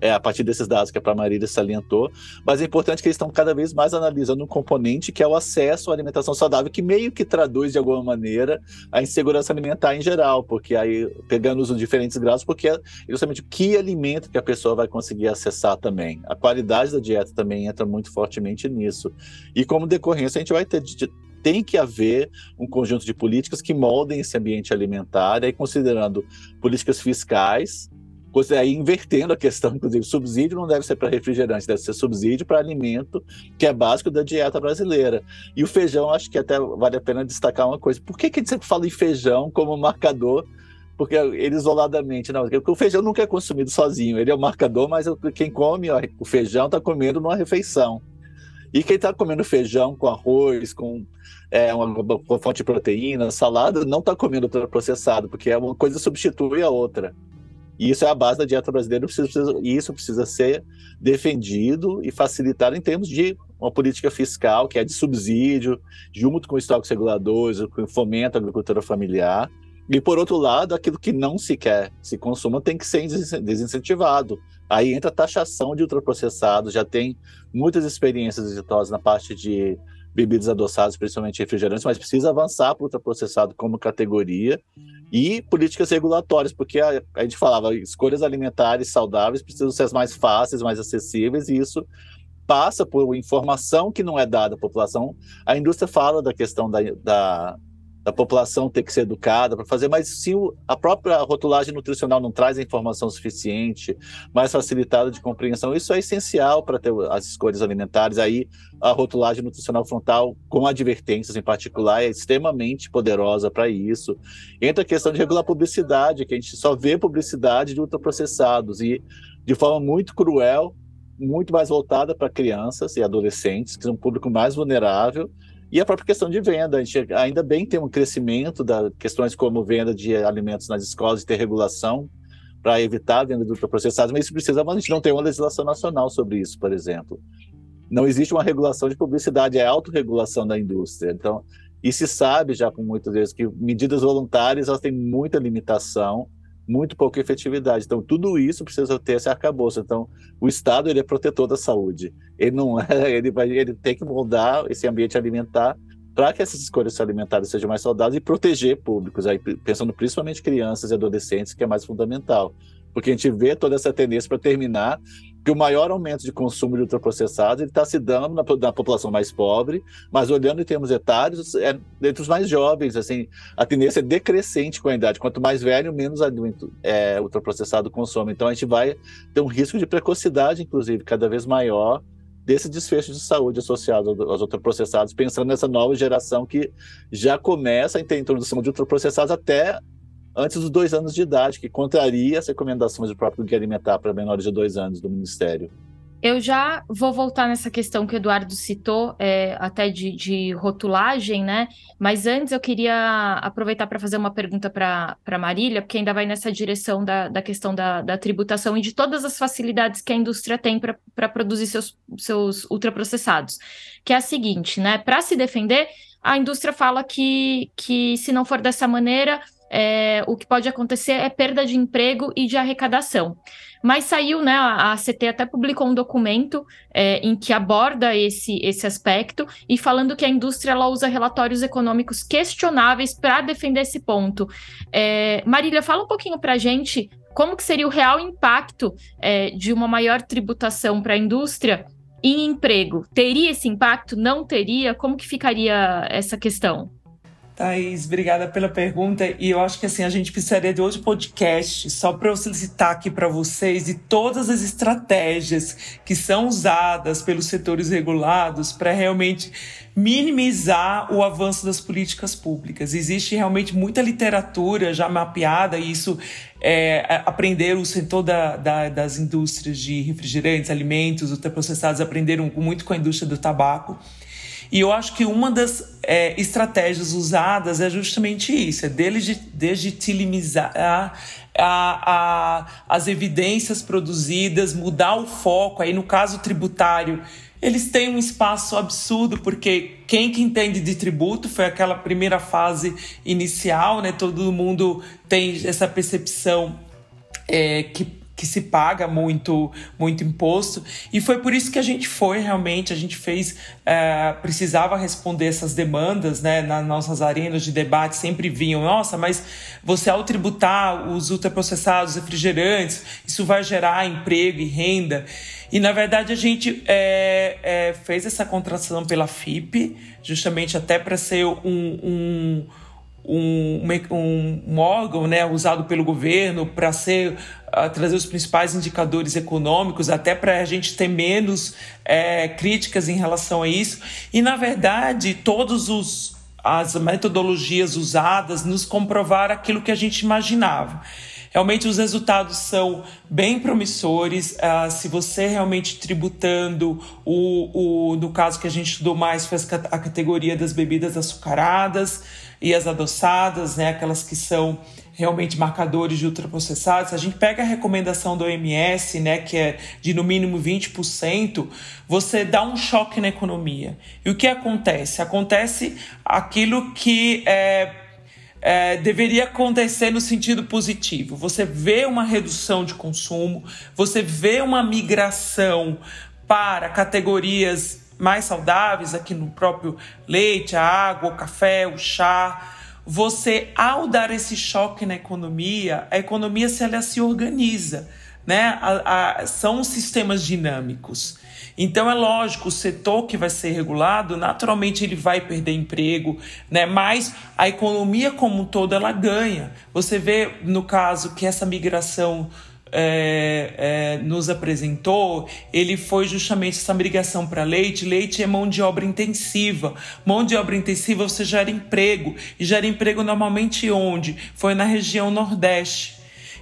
[SPEAKER 5] é, a partir desses dados que a Pramarília salientou, mas é importante que eles estão cada vez mais analisando um componente que é o acesso à alimentação saudável, que meio que traduz de alguma maneira a insegurança alimentar em geral, porque aí, pegando os diferentes graus, porque é justamente que alimento que a pessoa vai conseguir acessar também. A qualidade da dieta também entra muito fortemente nisso. E como decorrência, a gente vai ter tem que haver um conjunto de políticas que moldem esse ambiente alimentar, aí considerando políticas fiscais, aí invertendo a questão, inclusive, subsídio não deve ser para refrigerante, deve ser subsídio para alimento, que é básico da dieta brasileira. E o feijão, acho que até vale a pena destacar uma coisa. Por que, que a gente sempre fala em feijão como marcador porque ele isoladamente, não, porque o feijão nunca é consumido sozinho, ele é o marcador, mas quem come ó, o feijão está comendo numa refeição. E quem está comendo feijão com arroz, com é, uma, uma, fonte de proteína, salada, não está comendo processado, porque é uma coisa substitui a outra. E isso é a base da dieta brasileira, e isso precisa ser defendido e facilitado em termos de uma política fiscal que é de subsídio, junto com estoques reguladores, com fomento à agricultura familiar. E, por outro lado, aquilo que não se quer se consuma tem que ser desincentivado. Aí entra a taxação de ultraprocessados, já tem muitas experiências exitosas na parte de bebidas adoçadas, principalmente refrigerantes, mas precisa avançar para o ultraprocessado como categoria e políticas regulatórias, porque a, a gente falava, escolhas alimentares saudáveis precisam ser mais fáceis, mais acessíveis, e isso passa por informação que não é dada à população. A indústria fala da questão da, da da população ter que ser educada para fazer, mas se a própria rotulagem nutricional não traz a informação suficiente, mais facilitada de compreensão, isso é essencial para ter as escolhas alimentares. Aí a rotulagem nutricional frontal, com advertências em particular, é extremamente poderosa para isso. Entra a questão de regular publicidade, que a gente só vê publicidade de ultraprocessados e de forma muito cruel, muito mais voltada para crianças e adolescentes, que são um público mais vulnerável e a própria questão de venda, a gente ainda bem tem um crescimento das questões como venda de alimentos nas escolas e ter regulação para evitar a venda de ultraprocessados, mas isso precisa, mas a gente não tem uma legislação nacional sobre isso, por exemplo. Não existe uma regulação de publicidade, é autorregulação da indústria. Então, e se sabe já com muitas vezes que medidas voluntárias elas têm muita limitação muito pouca efetividade. Então, tudo isso precisa ter esse arcabouço. Então, o Estado ele é protetor da saúde. Ele não é, ele vai, ele tem que moldar esse ambiente alimentar para que essas escolhas alimentares sejam mais saudáveis e proteger públicos, aí pensando principalmente crianças e adolescentes, que é mais fundamental. Porque a gente vê toda essa tendência para terminar que o maior aumento de consumo de ultraprocessados está se dando na, na, população mais pobre, mas olhando em termos etários, é entre os mais jovens, assim, a tendência é decrescente com a idade. Quanto mais velho, menos adulto é, ultraprocessado consome. Então a gente vai ter um risco de precocidade, inclusive, cada vez maior desse desfecho de saúde associado aos ultraprocessados, pensando nessa nova geração que já começa a ter introdução de ultraprocessados até antes dos dois anos de idade, que contraria as recomendações do próprio Guia Alimentar para menores de dois anos do Ministério.
[SPEAKER 3] Eu já vou voltar nessa questão que o Eduardo citou, é, até de, de, rotulagem, né? Mas antes eu queria aproveitar para fazer uma pergunta para Marília, porque ainda vai nessa direção da, da questão da, da, tributação e de todas as facilidades que a indústria tem para produzir seus, seus ultraprocessados. Que é a seguinte, né? Para se defender, a indústria fala que, que se não for dessa maneira, é, o que pode acontecer é perda de emprego e de arrecadação. Mas saiu, né? A, CT até publicou um documento é, em que aborda esse, esse aspecto e falando que a indústria ela usa relatórios econômicos questionáveis para defender esse ponto. É, Marília, fala um pouquinho para a gente como que seria o real impacto é, de uma maior tributação para a indústria em emprego. Teria esse impacto? Não teria? Como que ficaria essa questão?
[SPEAKER 4] Thaís, obrigada pela pergunta. E eu acho que assim a gente precisaria de outro podcast só para eu solicitar aqui para vocês de todas as estratégias que são usadas pelos setores regulados para realmente minimizar o avanço das políticas públicas. Existe realmente muita literatura já mapeada, e isso é, aprender o setor da, da, das indústrias de refrigerantes, alimentos, ultraprocessados, aprenderam muito com a indústria do tabaco. E eu acho que uma das é, estratégias usadas é justamente isso, é legitimizar a, a, as evidências produzidas, mudar o foco. Aí no caso tributário, eles têm um espaço absurdo, porque quem que entende de tributo foi aquela primeira fase inicial, né? Todo mundo tem essa percepção é, que que se paga muito muito imposto. E foi por isso que a gente foi realmente a gente fez é, precisava responder essas demandas né? Nas nossas arenas de debate sempre vinham nossa mas você ao tributar os ultraprocessados refrigerantes isso vai gerar emprego e renda? E na verdade a gente é, é, fez essa contratação pela FIP justamente até para ser um, um um, um, órgão né, usado pelo governo para ser uh, trazer os principais indicadores econômicos, até para a gente ter menos é, críticas em relação a isso. E, na verdade, todos os as metodologias usadas nos comprovaram aquilo que a gente imaginava. Realmente os resultados são bem promissores. Uh, se você realmente tributando o, o, no caso que a gente estudou mais foi a categoria das bebidas açucaradas, e as adoçadas, né, aquelas que são realmente marcadores de ultraprocessados, a gente pega a recomendação do OMS, né, que é de no mínimo 20%, você dá um choque na economia. E o que acontece? Acontece aquilo que é, é, deveria acontecer no sentido positivo. Você vê uma redução de consumo, você vê uma migração para categorias mais saudáveis, aqui no próprio leite, a água, o café, o chá. Você, ao dar esse choque na economia, a economia se, ela se organiza. Né? A, a, são sistemas dinâmicos. Então é lógico, o setor que vai ser regulado, naturalmente ele vai perder emprego, né? Mas a economia como um todo ela ganha. Você vê no caso que essa migração é, é, nos apresentou, ele foi justamente essa migração para leite. Leite é mão de obra intensiva. Mão de obra intensiva você gera emprego. E gera emprego normalmente onde? Foi na região Nordeste.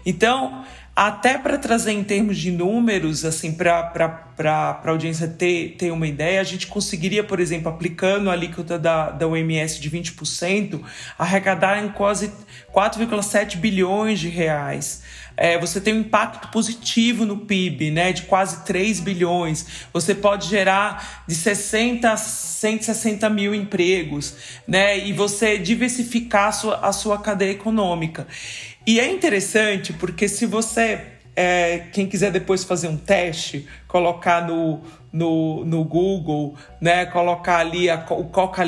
[SPEAKER 4] Então, até para trazer em termos de números, assim, para a audiência ter, ter uma ideia, a gente conseguiria, por exemplo, aplicando a alíquota da, da OMS de 20%, arrecadar em quase 4,7 bilhões de reais é, você tem um impacto positivo no PIB, né, de quase 3 bilhões. Você pode gerar de 60 a 160 mil empregos, né, e você diversificar a sua, a sua cadeia econômica. E é interessante porque se você é, quem quiser depois fazer um teste, colocar no, no, no Google, né, colocar ali a, o Coca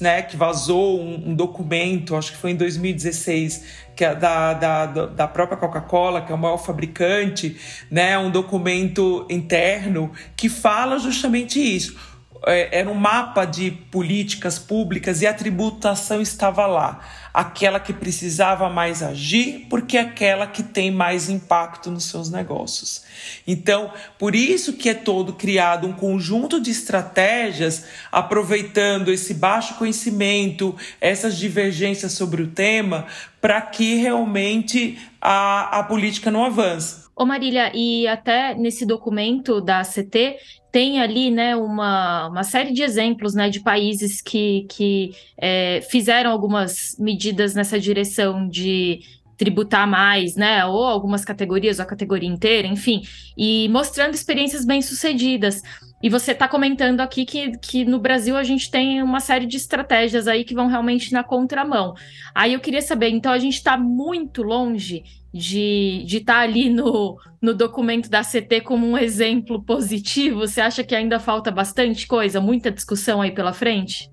[SPEAKER 4] né, que vazou um, um, documento, acho que foi em 2016, que é da, da, da própria Coca-Cola, que é o maior fabricante, né, um documento interno que fala justamente isso. É, era um mapa de políticas públicas e a tributação estava lá aquela que precisava mais agir, porque é aquela que tem mais impacto nos seus negócios. Então, por isso que é todo criado um conjunto de estratégias, aproveitando esse baixo conhecimento, essas divergências sobre o tema, para que realmente a, a política não avance.
[SPEAKER 3] Ô Marília, e até nesse documento da ACT tem ali né, uma, uma série de exemplos né, de países que, que é, fizeram algumas medidas nessa direção de tributar mais, né, ou algumas categorias, ou a categoria inteira, enfim, e mostrando experiências bem-sucedidas. E você está comentando aqui que, que no Brasil a gente tem uma série de estratégias aí que vão realmente na contramão. Aí eu queria saber, então a gente está muito longe de estar tá ali no, no documento da CT como um exemplo positivo? Você acha que ainda falta bastante coisa, muita discussão aí pela frente?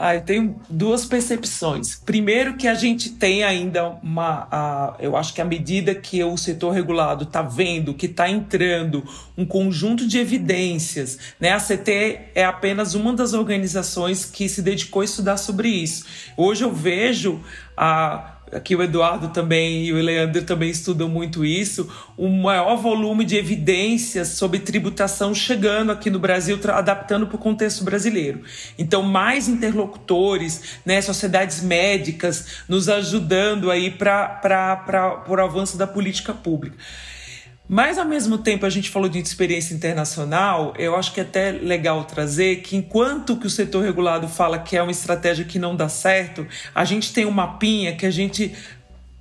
[SPEAKER 4] Ah, eu tenho duas percepções. Primeiro, que a gente tem ainda uma. A, eu acho que à medida que o setor regulado está vendo que está entrando um conjunto de evidências, né? A CT é apenas uma das organizações que se dedicou a estudar sobre isso. Hoje eu vejo a aqui o Eduardo também e o Leandro também estudam muito isso, um maior volume de evidências sobre tributação chegando aqui no Brasil, adaptando para o contexto brasileiro. Então, mais interlocutores, né, sociedades médicas nos ajudando aí para o avanço da política pública. Mas ao mesmo tempo a gente falou de experiência internacional, eu acho que é até legal trazer que enquanto que o setor regulado fala que é uma estratégia que não dá certo, a gente tem um mapinha que a gente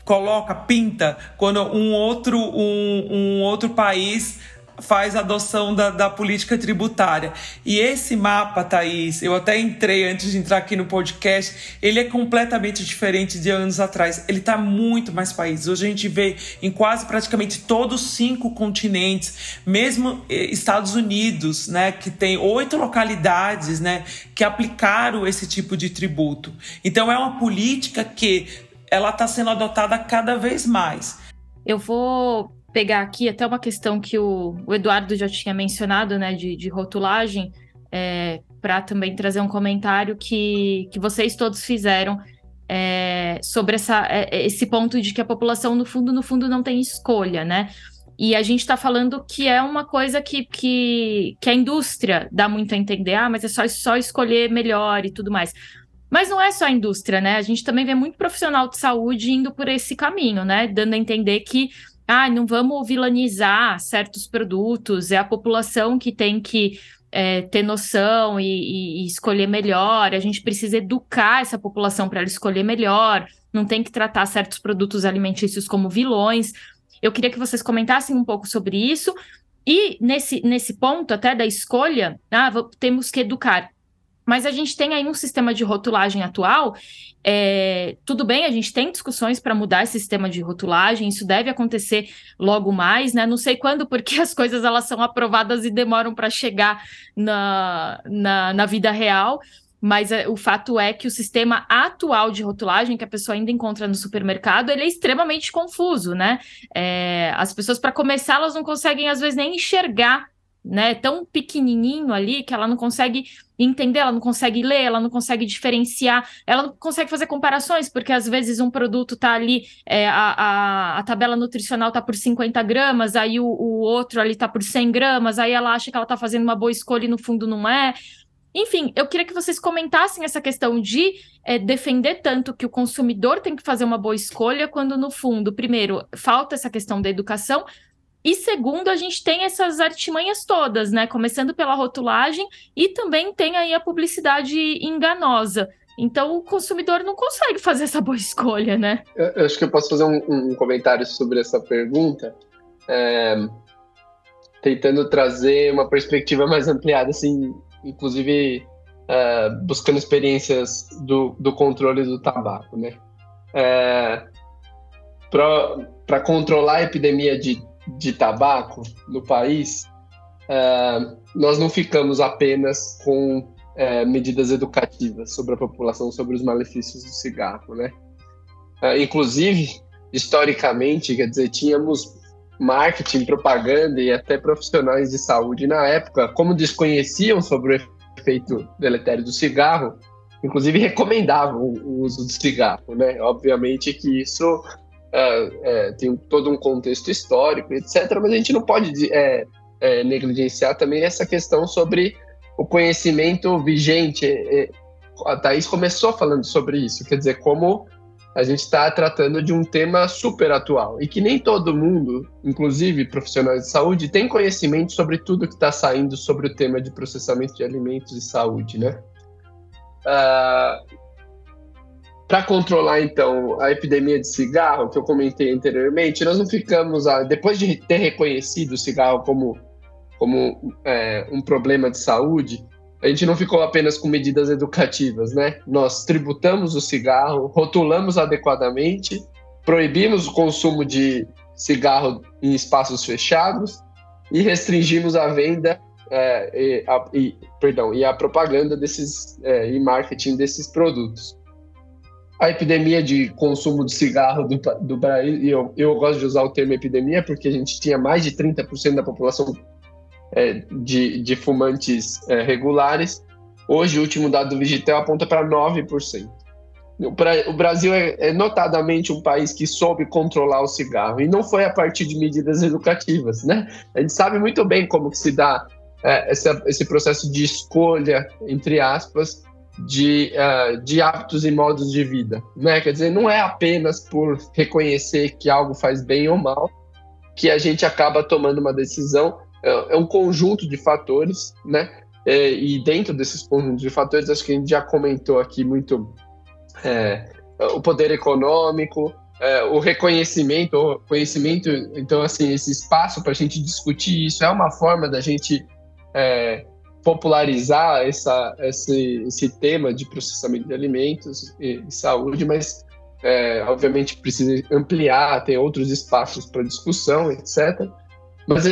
[SPEAKER 4] coloca, pinta, quando um outro, um, um outro país faz a adoção da, da, política tributária. E esse mapa, Thaís, eu até entrei antes de entrar aqui no podcast, ele é completamente diferente de anos atrás. Ele está muito mais países. Hoje a gente vê em quase praticamente todos os cinco continentes, mesmo eh, Estados Unidos, né, que tem oito localidades, né, que aplicaram esse tipo de tributo. Então é uma política que ela está sendo adotada cada vez mais.
[SPEAKER 3] Eu vou pegar aqui até uma questão que o, o Eduardo já tinha mencionado, né, de, de rotulagem, é, para também trazer um comentário que, que vocês todos fizeram é, sobre essa, é, esse ponto de que a população, no fundo, no fundo, não tem escolha, né? E a gente está falando que é uma coisa que, que, que a indústria dá muito a entender, ah, mas é só, só escolher melhor e tudo mais. Mas não é só a indústria, né? A gente também vê muito profissional de saúde indo por esse caminho, né? Dando a entender que ah, não vamos vilanizar certos produtos, é a população que tem que é, ter noção e, e, escolher melhor, a gente precisa educar essa população para ela escolher melhor, não tem que tratar certos produtos alimentícios como vilões. Eu queria que vocês comentassem um pouco sobre isso. E nesse, nesse ponto, até da escolha, ah, temos que educar. Mas a gente tem aí um sistema de rotulagem atual. É, tudo bem, a gente tem discussões para mudar esse sistema de rotulagem, isso deve acontecer logo mais, né? Não sei quando, porque as coisas elas são aprovadas e demoram para chegar na, na, na vida real. Mas é, o fato é que o sistema atual de rotulagem que a pessoa ainda encontra no supermercado, ele é extremamente confuso, né? É, as pessoas, para começar, elas não conseguem, às vezes, nem enxergar né, tão pequenininho ali que ela não consegue entender, ela não consegue ler, ela não consegue diferenciar, ela não consegue fazer comparações, porque às vezes um produto tá ali, é, a, a, a, tabela nutricional tá por 50 gramas, aí o, o outro ali tá por 100 gramas, aí ela acha que ela tá fazendo uma boa escolha e no fundo não é. Enfim, eu queria que vocês comentassem essa questão de é, defender tanto que o consumidor tem que fazer uma boa escolha, quando no fundo, primeiro, falta essa questão da educação, e segundo, a gente tem essas artimanhas todas, né? Começando pela rotulagem e também tem aí a publicidade enganosa. Então o consumidor não consegue fazer essa boa escolha, né?
[SPEAKER 6] Eu, eu acho que eu posso fazer um, um comentário sobre essa pergunta, é, tentando trazer uma perspectiva mais ampliada, assim, inclusive é, buscando experiências do, do controle do tabaco, né? É, para controlar a epidemia de, de tabaco no país, uh, nós não ficamos apenas com uh, medidas educativas sobre a população, sobre os malefícios do cigarro, né? Uh, inclusive, historicamente, quer dizer, tínhamos marketing, propaganda e até profissionais de saúde na época, como desconheciam sobre o efeito deletério do cigarro, inclusive recomendavam o uso do cigarro, né? Obviamente que isso é, tem todo um contexto histórico, etc., mas a gente não pode é, é, negligenciar também essa questão sobre o conhecimento vigente. É, é, a Thais começou falando sobre isso, quer dizer, como a gente está tratando de um tema super atual e que nem todo mundo, inclusive profissionais de saúde, tem conhecimento sobre tudo que está saindo sobre o tema de processamento de alimentos e saúde, né? Uh, para controlar então a epidemia de cigarro que eu comentei anteriormente, nós não ficamos a, depois de ter reconhecido o cigarro como como é, um problema de saúde, a gente não ficou apenas com medidas educativas, né? Nós tributamos o cigarro, rotulamos adequadamente, proibimos o consumo de cigarro em espaços fechados e restringimos a venda é, e, a, e, perdão, e a propaganda desses é, e marketing desses produtos. A epidemia de consumo de cigarro do, do Brasil, e eu, eu gosto de usar o termo epidemia porque a gente tinha mais de 30% da população é, de, de fumantes é, regulares. Hoje, o último dado do Vigitel aponta para 9%. O Brasil é, é, notadamente um país que soube controlar o cigarro e não foi a partir de medidas educativas, né? A gente sabe muito bem como que se dá é, essa, esse processo de escolha, entre aspas, de, uh, de hábitos e modos de vida, né? Quer dizer, não é apenas por reconhecer que algo faz bem ou mal que a gente acaba tomando uma decisão é, é um conjunto de fatores, né? É, e dentro desses conjuntos de fatores, acho que a gente já comentou aqui muito é, o poder econômico, é, o reconhecimento, o conhecimento. Então, assim, esse espaço para a gente discutir isso é uma forma da gente é, popularizar essa, esse, esse tema de processamento de alimentos e, e saúde, mas é, obviamente precisa ampliar, ter outros espaços para discussão, etc. Mas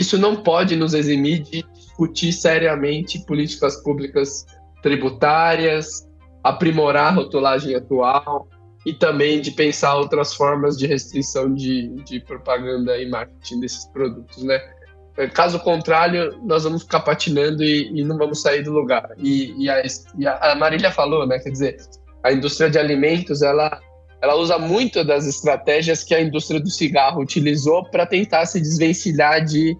[SPEAKER 6] isso não pode nos eximir de discutir seriamente políticas públicas tributárias, aprimorar a rotulagem atual e também de pensar outras formas de restrição de, de propaganda e marketing desses produtos, né? Caso contrário, nós vamos ficar patinando e, e não vamos sair do lugar. E, e, a, e, a, Marília falou, né? Quer dizer, a indústria de alimentos, ela, ela usa muito das estratégias que a indústria do cigarro utilizou para tentar se desvencilhar de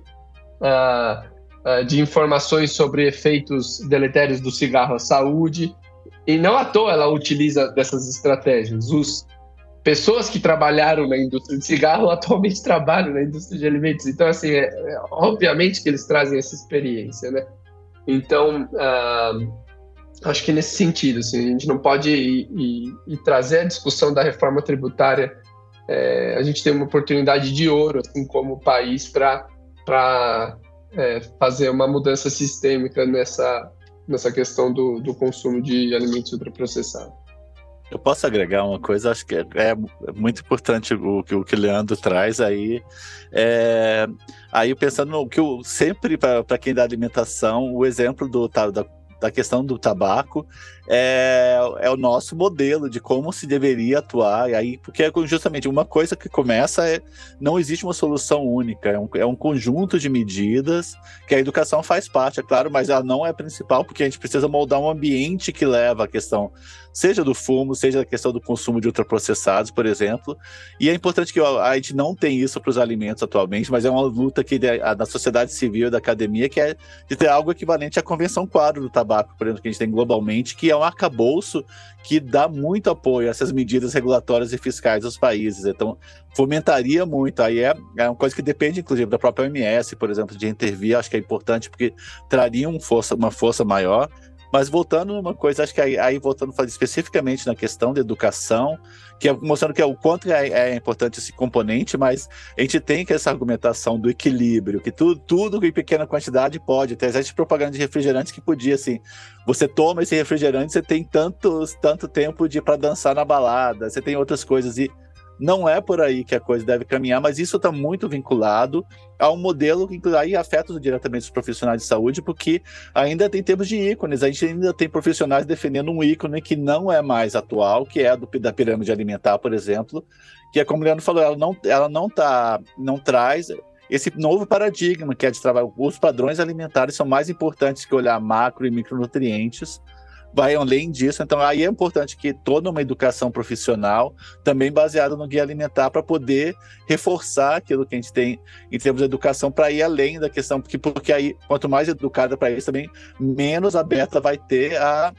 [SPEAKER 6] uh, uh, de informações sobre efeitos deletérios do cigarro à saúde. E não à toa ela utiliza dessas estratégias. Os pessoas que trabalharam na indústria de cigarro atualmente trabalham na indústria de alimentos. Então, assim, é, é, obviamente que eles trazem essa experiência, né? Então, uh, acho que nesse sentido, assim, a gente não pode ir, ir, ir trazer a discussão da reforma tributária. É, a gente tem uma oportunidade de ouro, assim, como país, para é, fazer uma mudança sistêmica nessa, nessa questão do, do consumo de alimentos ultraprocessados.
[SPEAKER 5] Eu posso agregar uma coisa, acho que é, é muito importante o que o Leandro traz aí. É, aí pensando no que eu sempre, para quem dá alimentação, o exemplo do, da, da questão do tabaco é, é o nosso modelo de como se deveria atuar. E aí, porque é justamente uma coisa que começa é não existe uma solução única, é um, é um conjunto de medidas que a educação faz parte, é claro, mas ela não é principal, porque a gente precisa moldar um ambiente que leva a questão, seja do fumo, seja a questão do consumo de ultraprocessados, por exemplo. E é importante que ó, a gente não tem isso para os alimentos atualmente, mas é uma luta que da sociedade civil, da academia, que é de ter algo equivalente à Convenção Quadro do Tabaco, por exemplo, que a gente tem globalmente, que é um arcabouço que dá muito apoio a essas medidas regulatórias e fiscais dos países. Então, fomentaria muito. Aí é, é uma coisa que depende, inclusive, da própria OMS, por exemplo, de intervir. Acho que é importante porque traria um força, uma força maior. Mas voltando uma coisa, acho que aí, aí voltando especificamente na questão da educação, que é mostrando que é o quanto é, é, importante esse componente, mas a gente tem que essa argumentação do equilíbrio, que tudo, tudo em pequena quantidade pode. Tem existe propaganda de refrigerantes que podia, assim, você toma esse refrigerante, você tem tantos, tanto tempo de para dançar na balada, você tem outras coisas e não é por aí que a coisa deve caminhar, mas isso está muito vinculado a um modelo que aí afeta diretamente os profissionais de saúde, porque ainda tem termos de ícones, a gente ainda tem profissionais defendendo um ícone que não é mais atual, que é a do, da pirâmide alimentar, por exemplo, que é como o Leandro falou, ela não, ela não, tá, não traz esse novo paradigma que é de trabalho. Os padrões alimentares são mais importantes que olhar macro e micronutrientes vai além disso. Então, aí é importante que toda uma educação profissional, também baseada no guia alimentar, para poder reforçar aquilo que a gente tem em termos de educação, para ir além da questão, porque, porque aí, quanto mais educada para isso, também menos aberta vai ter a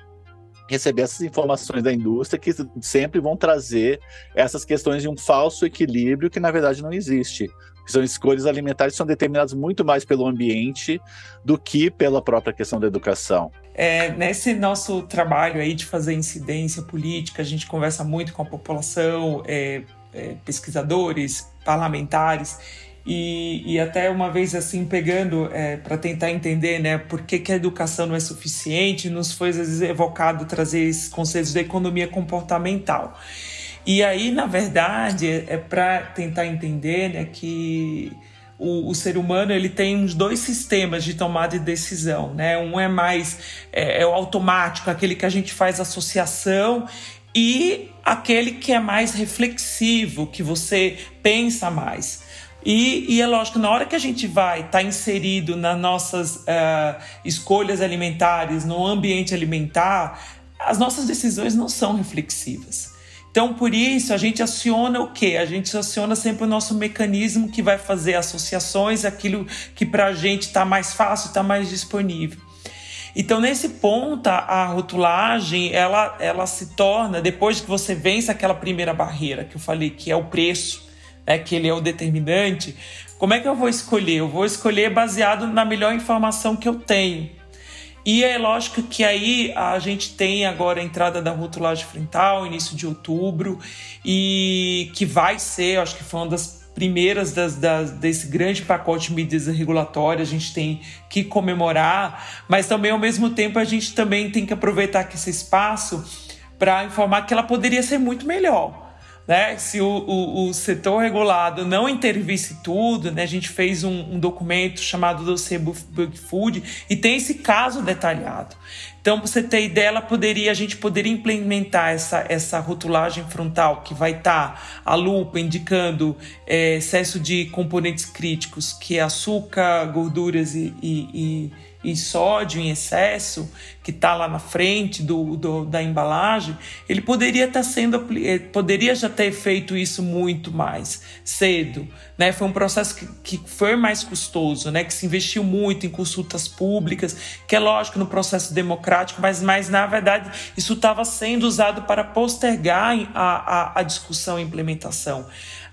[SPEAKER 5] receber essas informações da indústria que sempre vão trazer essas questões de um falso equilíbrio que na verdade não existe são escolhas alimentares que são determinadas muito mais pelo ambiente do que pela própria questão da educação.
[SPEAKER 4] É, nesse nosso trabalho aí de fazer incidência política, a gente conversa muito com a população, é, é, pesquisadores, parlamentares, e, e, até uma vez assim pegando é, para tentar entender né por que, que a educação não é suficiente nos foi às vezes evocado trazer esses conceitos da economia comportamental e aí, na verdade, é, para tentar entender né, que o, o, ser humano ele tem uns dois sistemas de tomada de decisão. Né? Um é mais é, é o automático, aquele que a gente faz associação, e aquele que é mais reflexivo, que você pensa mais. E, e, é lógico, na hora que a gente vai estar tá inserido nas nossas uh, escolhas alimentares, no ambiente alimentar, as nossas decisões não são reflexivas. Então, por isso, a gente aciona o quê? A gente aciona sempre o nosso mecanismo que vai fazer associações, aquilo que para a gente está mais fácil, está mais disponível. Então, nesse ponto, a rotulagem, ela, ela se torna, depois que você vence aquela primeira barreira que eu falei, que é o preço, né, que ele é o determinante, como é que eu vou escolher? Eu vou escolher baseado na melhor informação que eu tenho. E é lógico que aí a gente tem agora a entrada da rotulagem frontal, início de outubro, e que vai ser, acho que foi uma das primeiras das, das, desse grande pacote de medidas regulatórias, a gente tem que comemorar, mas também ao mesmo tempo a gente também tem que aproveitar esse espaço para informar que ela poderia ser muito melhor né? Se o, o, o, setor regulado não intervisse tudo, né? A gente fez um, um documento chamado Dossiê Bug Food e tem esse caso detalhado. Então, você ter ideia, ela poderia, a gente poderia implementar essa, essa rotulagem frontal que vai estar tá a lupa indicando é, excesso de componentes críticos, que é açúcar, gorduras e, e, e e sódio em excesso, que está lá na frente do, do, da embalagem, ele poderia estar tá sendo eh, poderia já ter feito isso muito mais cedo. Né? Foi um processo que, que foi mais custoso, né? que se investiu muito em consultas públicas, que é lógico no processo democrático, mas, mas na verdade isso estava sendo usado para postergar a, a, a discussão e implementação.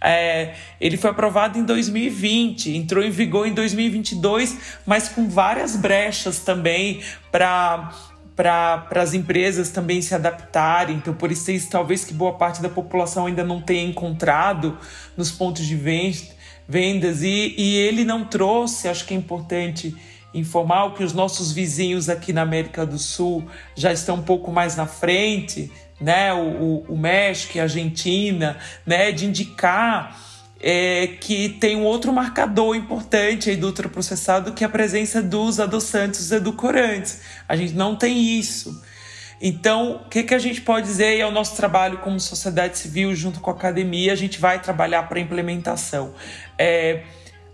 [SPEAKER 4] É, ele foi aprovado em 2020, entrou em vigor em 2022, mas com várias brechas também para para as empresas também se adaptarem. Então, por isso, talvez que boa parte da população ainda não tenha encontrado nos pontos de vendas. E, e ele não trouxe, acho que é importante informar que os nossos vizinhos aqui na América do Sul já estão um pouco mais na frente, né, o, o, México e a Argentina, né, de indicar é, que tem um outro marcador importante aí do ultraprocessado que é a presença dos adoçantes edulcorantes. A gente não tem isso. Então, o que, que a gente pode dizer é o nosso trabalho como sociedade civil junto com a academia, a gente vai trabalhar para a implementação. É,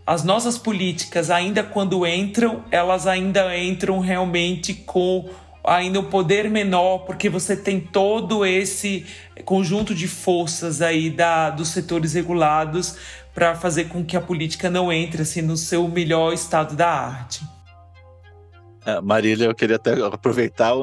[SPEAKER 4] as nossas políticas, ainda quando entram, elas ainda entram realmente com ainda um poder menor, porque você tem todo esse conjunto de forças aí da, dos setores regulados para fazer com que a política não entre assim, no seu melhor estado da arte.
[SPEAKER 5] É, Marília, eu queria até aproveitar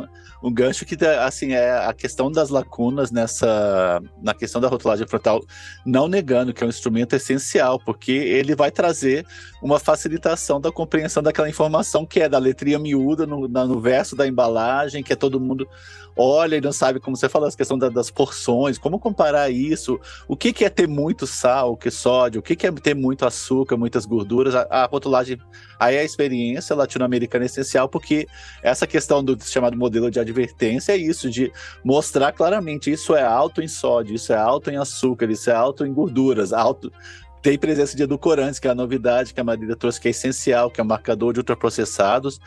[SPEAKER 5] um gancho que assim é a questão das lacunas nessa na questão da rotulagem frontal, não negando que é um instrumento essencial, porque ele vai trazer uma facilitação da compreensão daquela informação que é da letria miúda no, no verso da embalagem, que é todo mundo olha e não sabe, como você falou, a questão da, das porções, como comparar isso, o que, que é ter muito sal, que sódio, o que, que é ter muito açúcar, muitas gorduras, a, a rotulagem, aí a experiência latino-americana é essencial, porque essa questão do chamado modelo de advertência é isso, de mostrar claramente isso é alto em sódio, isso é alto em açúcar, isso é alto em gorduras, alto tem presença de edulcorantes, que é a novidade que a Marília trouxe, que é essencial, que é o marcador de ultraprocessados.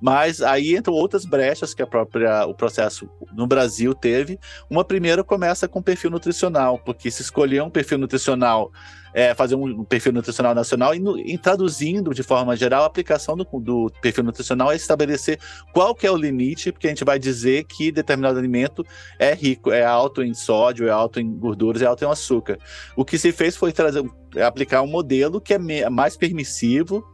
[SPEAKER 5] Mas aí entram outras brechas que a própria, o processo no Brasil teve. Uma primeira começa com perfil nutricional, porque se escolher um perfil nutricional, é, fazer um perfil nutricional nacional e, no, e, traduzindo de forma geral, a aplicação do, do, perfil nutricional é estabelecer qual que é o limite, porque a gente vai dizer que determinado alimento é rico, é alto em sódio, é alto em gorduras, é alto em açúcar. O que se fez foi trazer, aplicar um modelo que é mais permissivo,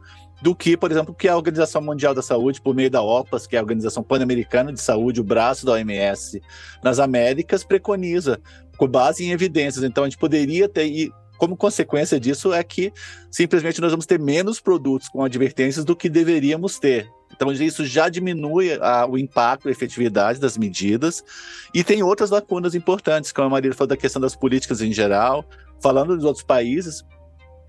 [SPEAKER 5] do que, por exemplo, que a Organização Mundial da Saúde, por meio da OPAS, que é a Organização Pan-Americana de Saúde, o braço da OMS nas Américas, preconiza, com base em evidências. Então, a gente poderia ter, e como consequência disso, é que simplesmente nós vamos ter menos produtos com advertências do que deveríamos ter. Então, isso já diminui a, o impacto a efetividade das medidas. E tem outras lacunas importantes, como a Maria falou da questão das políticas em geral. Falando dos outros países,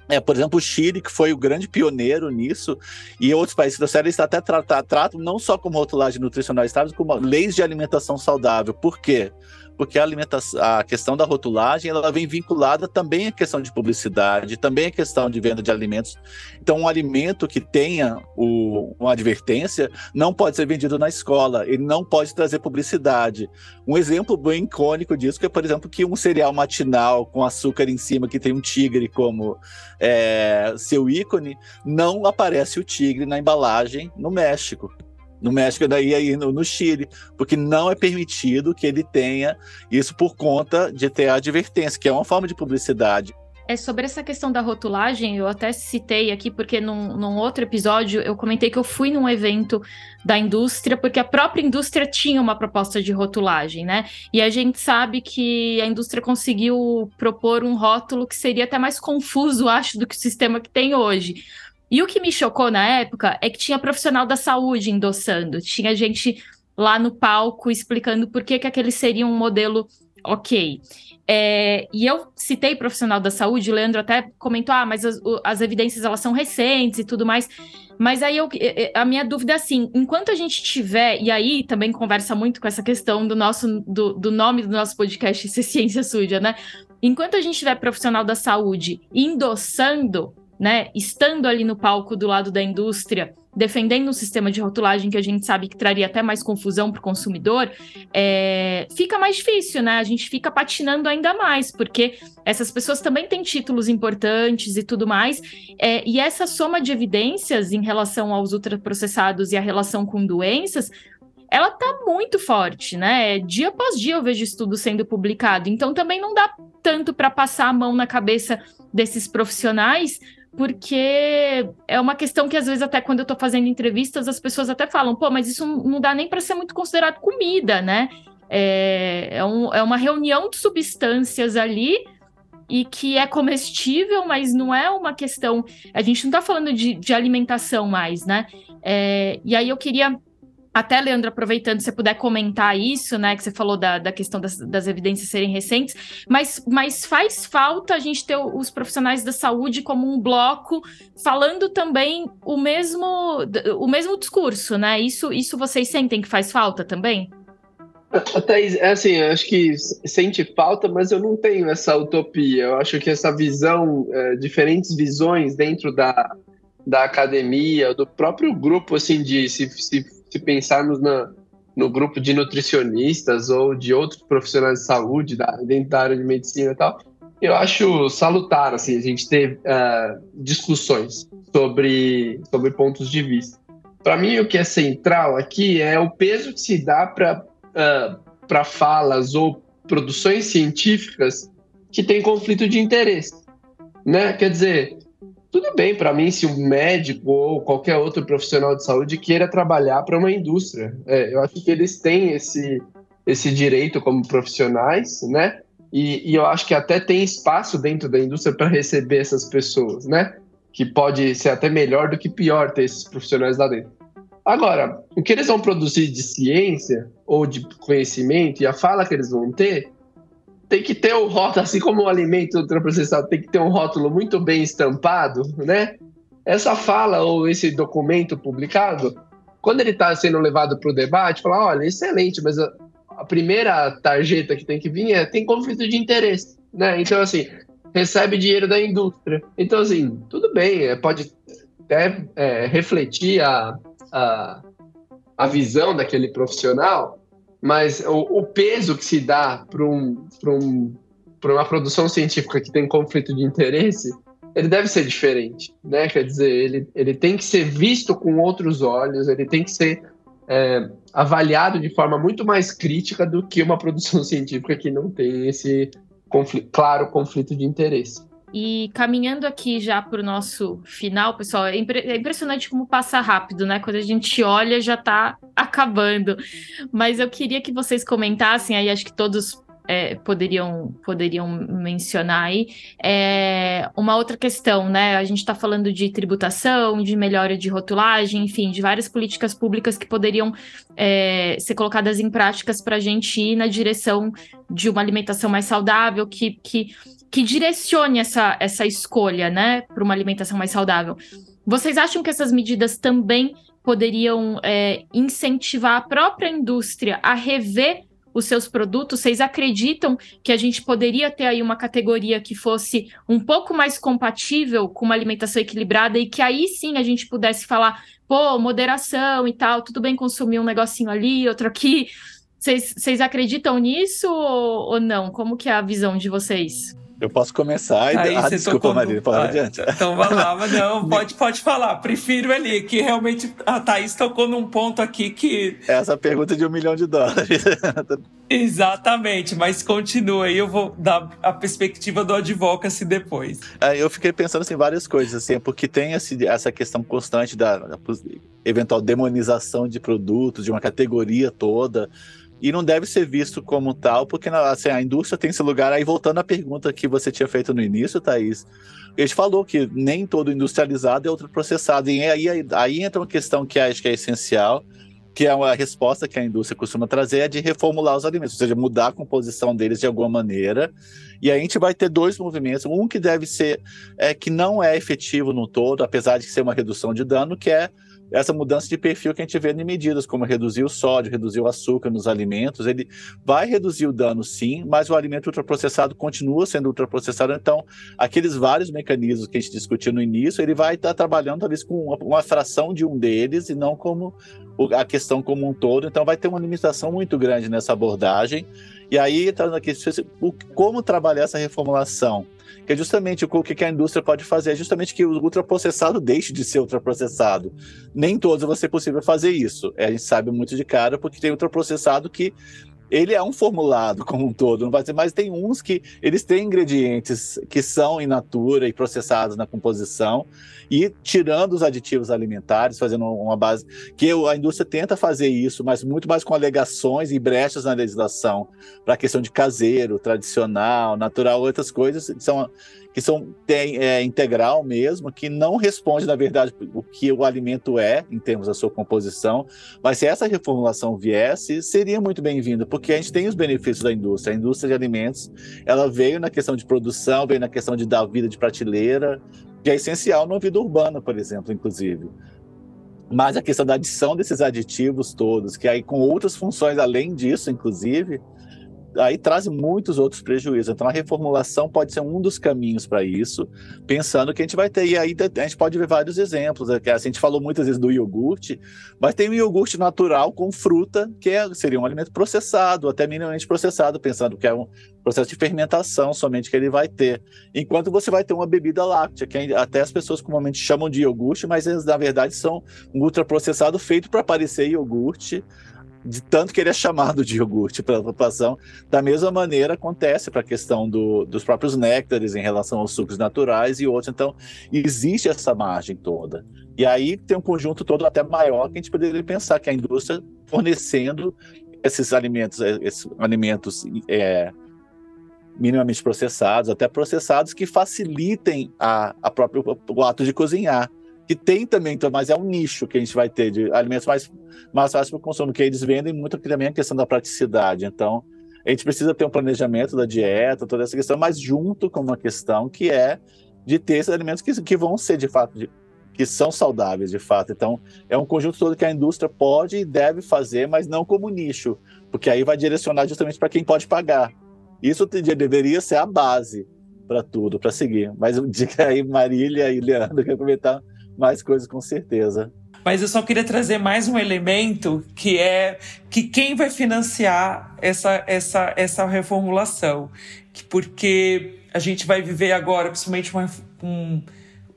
[SPEAKER 5] é, por exemplo, o Chile, que foi o grande pioneiro nisso, e outros países da série está até tratam, não só como rotulagem nutricional estável, como leis de alimentação saudável. Por quê? Porque a alimentação, a questão da rotulagem, ela vem vinculada também à questão de publicidade, também à questão de venda de alimentos. Então, um alimento que tenha o, uma advertência não pode ser vendido na escola, ele não pode trazer publicidade. Um exemplo bem icônico disso é, por exemplo, que um cereal matinal com açúcar em cima que tem um tigre como é, seu ícone, não aparece o tigre na embalagem no México no México daí aí no, no, Chile, porque não é permitido que ele tenha isso por conta de ter a advertência, que é uma forma de publicidade.
[SPEAKER 3] É sobre essa questão da rotulagem, eu até citei aqui, porque num, num outro episódio eu comentei que eu fui num evento da indústria, porque a própria indústria tinha uma proposta de rotulagem, né? E a gente sabe que a indústria conseguiu propor um rótulo que seria até mais confuso, acho, do que o sistema que tem hoje e o que me chocou na época é que tinha profissional da saúde endossando, tinha gente lá no palco explicando por que, que aquele seria um modelo ok. É, e eu citei profissional da saúde, o Leandro até comentou: ah, mas as, as evidências elas são recentes e tudo mais. Mas aí eu, a minha dúvida é assim: enquanto a gente tiver, e aí também conversa muito com essa questão do nosso do, do nome do nosso podcast ser Ciência Suja, né? Enquanto a gente tiver profissional da saúde endossando né, estando ali no palco do lado da indústria, defendendo um sistema de rotulagem que a gente sabe que traria até mais confusão para o consumidor, é, fica mais difícil, né? A gente fica patinando ainda mais, porque essas pessoas também têm títulos importantes e tudo mais, é, e essa soma de evidências em relação aos ultraprocessados e a relação com doenças ela tá muito forte, né? Dia após dia eu vejo estudo sendo publicado, então também não dá tanto para passar a mão na cabeça desses profissionais, porque é uma questão que às vezes até quando eu estou fazendo entrevistas as pessoas até falam, pô, mas isso não dá nem para ser muito considerado comida, né? É, é, um, é uma reunião de substâncias ali e que é comestível, mas não é uma questão. A gente não está falando de, de, alimentação mais, né? É, e aí eu queria até, Leandro, aproveitando, se você puder comentar isso, né? Que você falou da, da questão das, das, evidências serem recentes, mas, mas faz falta a gente ter os profissionais da saúde como um bloco falando também o mesmo, o mesmo discurso, né? Isso, isso vocês sentem que faz falta também?
[SPEAKER 6] Até é assim, acho que sente falta, mas eu não tenho essa utopia. Eu acho que essa visão, é, diferentes visões dentro da, da academia, do próprio grupo, assim, de se, se se pensarmos na, no grupo de nutricionistas ou de outros profissionais de saúde, da, dentro da área de medicina e tal, eu acho salutar assim, a gente ter uh, discussões sobre, sobre pontos de vista. Para mim, o que é central aqui é o peso que se dá para uh, falas ou produções científicas que têm conflito de interesse. Né? Quer dizer, tudo bem para mim se um médico ou qualquer outro profissional de saúde queira trabalhar para uma indústria. É, eu acho que eles têm esse, esse direito como profissionais, né? E, e eu acho que até tem espaço dentro da indústria para receber essas pessoas, né? Que pode ser até melhor do que pior ter esses profissionais lá dentro. Agora, o que eles vão produzir de ciência ou de conhecimento e a fala que eles vão ter, tem que ter um rótulo, assim como o alimento ultraprocessado tem que ter um rótulo muito bem estampado, né? Essa fala ou esse documento publicado, quando ele está sendo levado para o debate, fala, olha, excelente, mas a, a, primeira tarjeta que tem que vir é tem conflito de interesse, né? Então, assim, recebe dinheiro da indústria. Então, assim, tudo bem, é, pode até é, refletir a, a, a visão daquele profissional, mas o, o peso que se dá para um, um, uma produção científica que tem conflito de interesse, ele deve ser diferente, né? Quer dizer, ele, ele tem que ser visto com outros olhos, ele tem que ser é, avaliado de forma muito mais crítica do que uma produção científica que não tem esse conflito, claro conflito de interesse.
[SPEAKER 3] E caminhando aqui já para o nosso final, pessoal, é, impre é, impressionante como passa rápido, né? Quando a gente olha, já está acabando. Mas eu queria que vocês comentassem, aí acho que todos é, poderiam, poderiam mencionar aí. É, uma outra questão, né? A gente está falando de tributação, de melhora de rotulagem, enfim, de várias políticas públicas que poderiam é, ser colocadas em práticas para a gente ir na direção de uma alimentação mais saudável, que, que que direcione essa, essa escolha, né, para uma alimentação mais saudável. Vocês acham que essas medidas também poderiam é, incentivar a própria indústria a rever os seus produtos? Vocês acreditam que a gente poderia ter aí uma categoria que fosse um pouco mais compatível com uma alimentação equilibrada e que aí sim a gente pudesse falar, pô, moderação e tal, tudo bem consumir um negocinho ali, outro aqui. Vocês acreditam nisso ou, ou não? Como que é a visão de vocês?
[SPEAKER 5] Eu posso começar.
[SPEAKER 4] Aí, ah, desculpa, Maria, pode ah, adiante. Então vai lá, mas não, pode, pode falar. Prefiro ali, que realmente a Thaís tocou num ponto aqui que.
[SPEAKER 5] Essa pergunta de um milhão de dólares.
[SPEAKER 4] Exatamente, mas continua aí, eu vou dar a perspectiva do advocacy depois.
[SPEAKER 5] É, eu fiquei pensando assim, várias coisas, assim, porque tem esse, essa questão constante da, da eventual demonização de produtos, de uma categoria toda e não deve ser visto como tal, porque assim, a indústria tem esse lugar. Aí, voltando à pergunta que você tinha feito no início, Thaís, a gente falou que nem todo industrializado é ultraprocessado. E aí, aí, aí entra uma questão que acho que é essencial, que é uma resposta que a indústria costuma trazer, é de reformular os alimentos, ou seja, mudar a composição deles de alguma maneira. E aí a gente vai ter dois movimentos, um que deve ser, é, que não é efetivo no todo, apesar de ser uma redução de dano, que é essa mudança de perfil que a gente vê em medidas como reduzir o sódio, reduzir o açúcar nos alimentos, ele vai reduzir o dano sim, mas o alimento ultraprocessado continua sendo ultraprocessado, então aqueles vários mecanismos que a gente discutiu no início, ele vai estar trabalhando talvez com uma, uma fração de um deles e não como a questão como um todo, então vai ter uma limitação muito grande nessa abordagem. E aí, entrando aqui, como trabalhar essa reformulação? que é justamente o que a indústria pode fazer, é justamente que o ultraprocessado deixe de ser ultraprocessado. Nem todos vai ser possível fazer isso. A gente sabe muito de cara, porque tem ultraprocessado que ele é um formulado como um todo, não vai ser, mas tem uns que eles têm ingredientes que são in natura e processados na composição e tirando os aditivos alimentares, fazendo uma base que a indústria tenta fazer isso, mas muito mais com alegações e brechas na legislação para a questão de caseiro, tradicional, natural, outras coisas são que são tem, é, integral mesmo, que não responde, na verdade, o que o alimento é, em termos da sua composição. Mas se essa reformulação viesse, seria muito bem-vindo, porque a gente tem os benefícios da indústria. A indústria de alimentos, ela veio na questão de produção, veio na questão de dar vida de prateleira, que é essencial na vida urbana, por exemplo, inclusive. Mas a questão da adição desses aditivos todos, que aí com outras funções além disso, inclusive, aí traz muitos outros prejuízos. Então, a reformulação pode ser um dos caminhos para isso, pensando que a gente vai ter, e aí a gente pode ver vários exemplos. Né? A gente falou muitas vezes do iogurte, mas tem o iogurte natural com fruta, que é, seria um alimento processado, até minimamente processado, pensando que é um processo de fermentação somente que ele vai ter. Enquanto você vai ter uma bebida láctea, que até as pessoas comumente chamam de iogurte, mas eles, na verdade, são um ultraprocessado feito para parecer iogurte de tanto que ele é chamado de iogurte pela população. Da mesma maneira acontece para a questão do, dos próprios néctares em relação aos sucos naturais e outros. Então, existe essa margem toda. E aí tem um conjunto todo até maior que a gente poderia pensar que a indústria fornecendo esses alimentos, eh, esses alimentos é, minimamente processados, até processados que facilitem a, a próprio, o ato de cozinhar que tem também, então, mas é um nicho que a gente vai ter de alimentos mais, mais fáceis para o consumo, que eles vendem muito aqui também a questão da praticidade. Então, a gente precisa ter um planejamento da dieta, toda essa questão, mas junto com uma questão que é de ter esses alimentos que, que vão ser de fato, de, que são saudáveis de fato. Então, é um conjunto todo que a indústria pode e deve fazer, mas não como nicho, porque aí vai direcionar justamente para quem pode pagar. Isso deveria ser a base para tudo, para seguir. Mas diga aí, Marília e Leandro, quer comentar mais coisas com certeza.
[SPEAKER 4] Mas eu só queria trazer mais um elemento que é que quem vai financiar essa, essa, essa reformulação. Porque a gente vai viver agora, principalmente uma, um,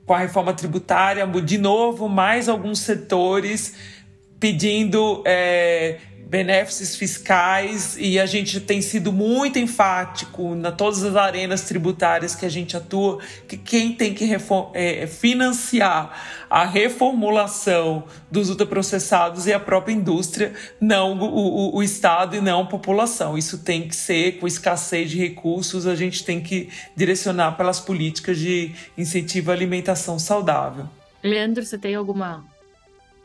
[SPEAKER 4] com a reforma tributária, de novo, mais alguns setores pedindo é, benefícios fiscais e a gente tem sido muito enfático na todas as arenas tributárias que a gente atua que quem tem que é, financiar a reformulação dos ultraprocessados é a própria indústria, não o, o, o Estado e não a população. Isso tem que ser com escassez de recursos, a gente tem que direcionar pelas políticas de incentivo à alimentação saudável.
[SPEAKER 3] Leandro, você tem alguma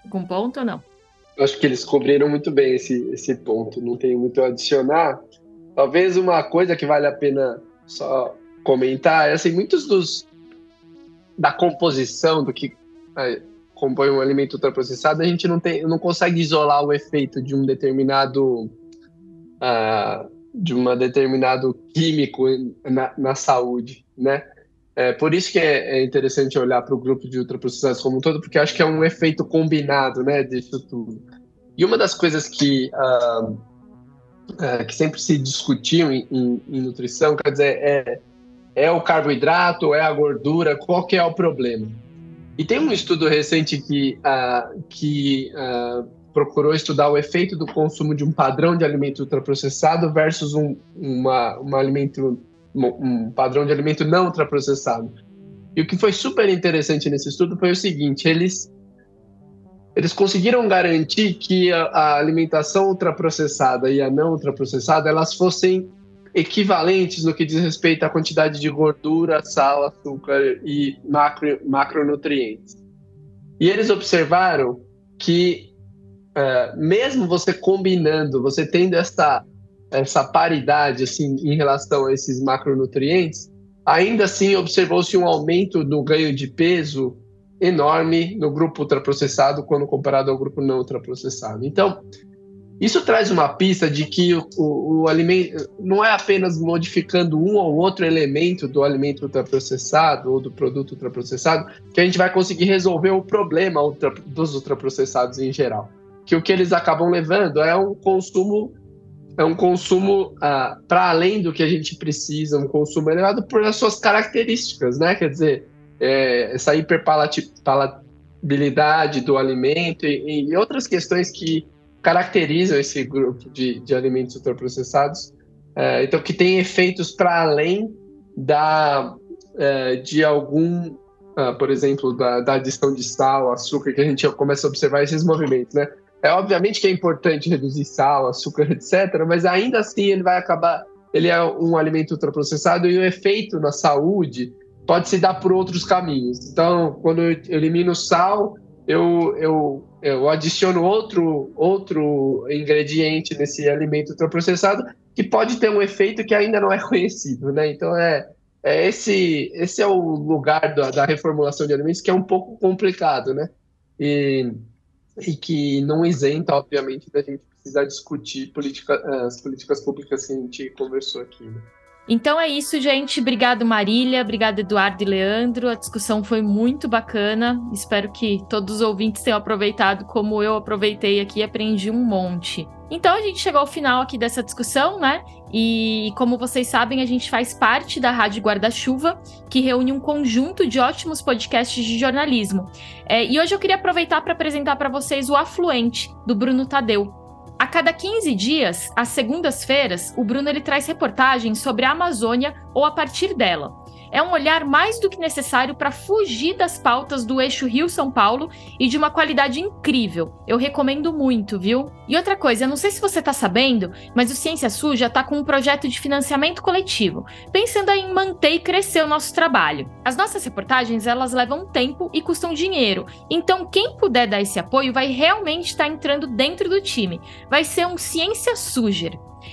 [SPEAKER 3] algum ponto ou não?
[SPEAKER 6] Acho que eles cobriram muito bem esse, esse ponto, não tem muito a adicionar. Talvez uma coisa que vale a pena só comentar é assim, muitos dos da composição do que é, compõe um alimento ultraprocessado, a gente não tem, não consegue isolar o efeito de um determinado uh, de uma determinado químico na, na saúde, né? É, por isso que é, é interessante olhar para o grupo de ultraprocessados como um todo, porque acho que é um efeito combinado, né, disso tudo. E uma das coisas que, uh, uh, que sempre se discutiu em, em, em, nutrição, quer dizer, é, é o carboidrato, é a gordura, qual que é o problema? E tem um estudo recente que, uh, que procurou estudar o efeito do consumo de um padrão de alimento ultraprocessado versus um, uma, um alimento um padrão de alimento não ultraprocessado. E o que foi super interessante nesse estudo foi o seguinte: eles eles conseguiram garantir que a, a alimentação ultraprocessada e a não ultraprocessada elas fossem equivalentes no que diz respeito à quantidade de gordura, sal, açúcar e macro, macronutrientes. E eles observaram que, uh, mesmo você combinando, você tendo essa essa paridade assim em relação a esses macronutrientes, ainda assim observou-se um aumento no ganho de peso enorme no grupo ultraprocessado quando comparado ao grupo não ultraprocessado. Então, isso traz uma pista de que o, o, o, alimento não é apenas modificando um ou outro elemento do alimento ultraprocessado ou do produto ultraprocessado que a gente vai conseguir resolver o problema ultra, dos ultraprocessados em geral. Que o que eles acabam levando é um consumo é um consumo ah, para além do que a gente precisa, um consumo elevado por as suas características, né? Quer dizer, é, essa hiperpalatabilidade do alimento e, e, outras questões que caracterizam esse grupo de, de alimentos ultraprocessados, é, então que tem efeitos para além da é, de algum, ah, por exemplo, da, da adição de sal, açúcar, que a gente começa a observar esses movimentos, né? É obviamente que é importante reduzir sal, açúcar, etc., mas ainda assim ele vai acabar. Ele é um alimento ultraprocessado e o efeito na saúde pode se dar por outros caminhos. Então, quando eu elimino sal, eu, eu, eu adiciono outro, outro ingrediente nesse alimento ultraprocessado que pode ter um efeito que ainda não é conhecido, né? Então, é, é esse, esse é o lugar da, da reformulação de alimentos que é um pouco complicado, né? E e que não isenta, obviamente, da gente precisar discutir política, as políticas públicas que a gente conversou aqui. Né?
[SPEAKER 3] Então é isso, gente. Obrigado, Marília. Obrigado, Eduardo e Leandro. A discussão foi muito bacana. Espero que todos os ouvintes tenham aproveitado como eu aproveitei aqui e aprendi um monte. Então a gente chegou ao final aqui dessa discussão, né? E como vocês sabem, a gente faz parte da Rádio Guarda-Chuva, que reúne um conjunto de ótimos podcasts de jornalismo. É, e hoje eu queria aproveitar para apresentar para vocês o Afluente, do Bruno Tadeu. A cada 15 dias, às segundas-feiras, o Bruno ele traz reportagens sobre a Amazônia ou a partir dela. É um olhar mais do que necessário para fugir das pautas do eixo Rio-São Paulo e de uma qualidade incrível. Eu recomendo muito, viu? E outra coisa, eu não sei se você está sabendo, mas o Ciência Suja está com um projeto de financiamento coletivo, pensando em manter e crescer o nosso trabalho. As nossas reportagens, elas levam tempo e custam dinheiro, então quem puder dar esse apoio vai realmente estar tá entrando dentro do time. Vai ser um Ciência Suja.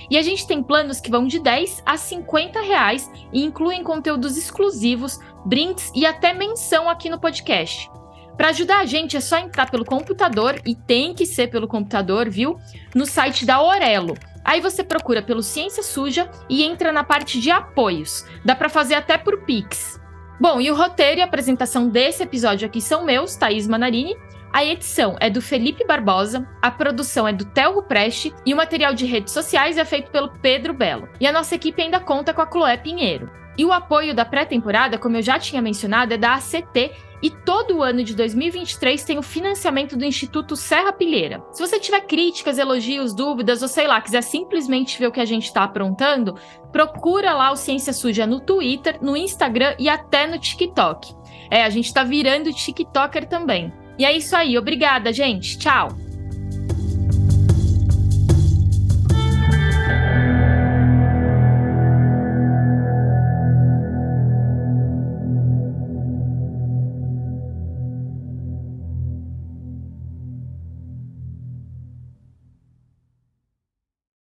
[SPEAKER 3] E a gente tem planos que vão de 10 a 50 reais e incluem conteúdos exclusivos, brindes e até menção aqui no podcast. Para ajudar a gente é só entrar pelo computador, e tem que ser pelo computador, viu? No site da Orelo. Aí você procura pelo Ciência Suja e entra na parte de apoios. Dá para fazer até por Pix. Bom, e o roteiro e a apresentação desse episódio aqui são meus, Thaís Manarini, a edição é do Felipe Barbosa, a produção é do Telro Preste e o material de redes sociais é feito pelo Pedro Belo. E a nossa equipe ainda conta com a Chloé Pinheiro. E o apoio da pré-temporada, como eu já tinha mencionado, é da ACT e todo ano de 2023 tem o financiamento do Instituto Serra Pilheira. Se você tiver críticas, elogios, dúvidas ou sei lá, quiser simplesmente ver o que a gente está aprontando, procura lá o Ciência Suja no Twitter, no Instagram e até no TikTok. É, a gente está virando TikToker também. E é isso aí. Obrigada, gente. Tchau.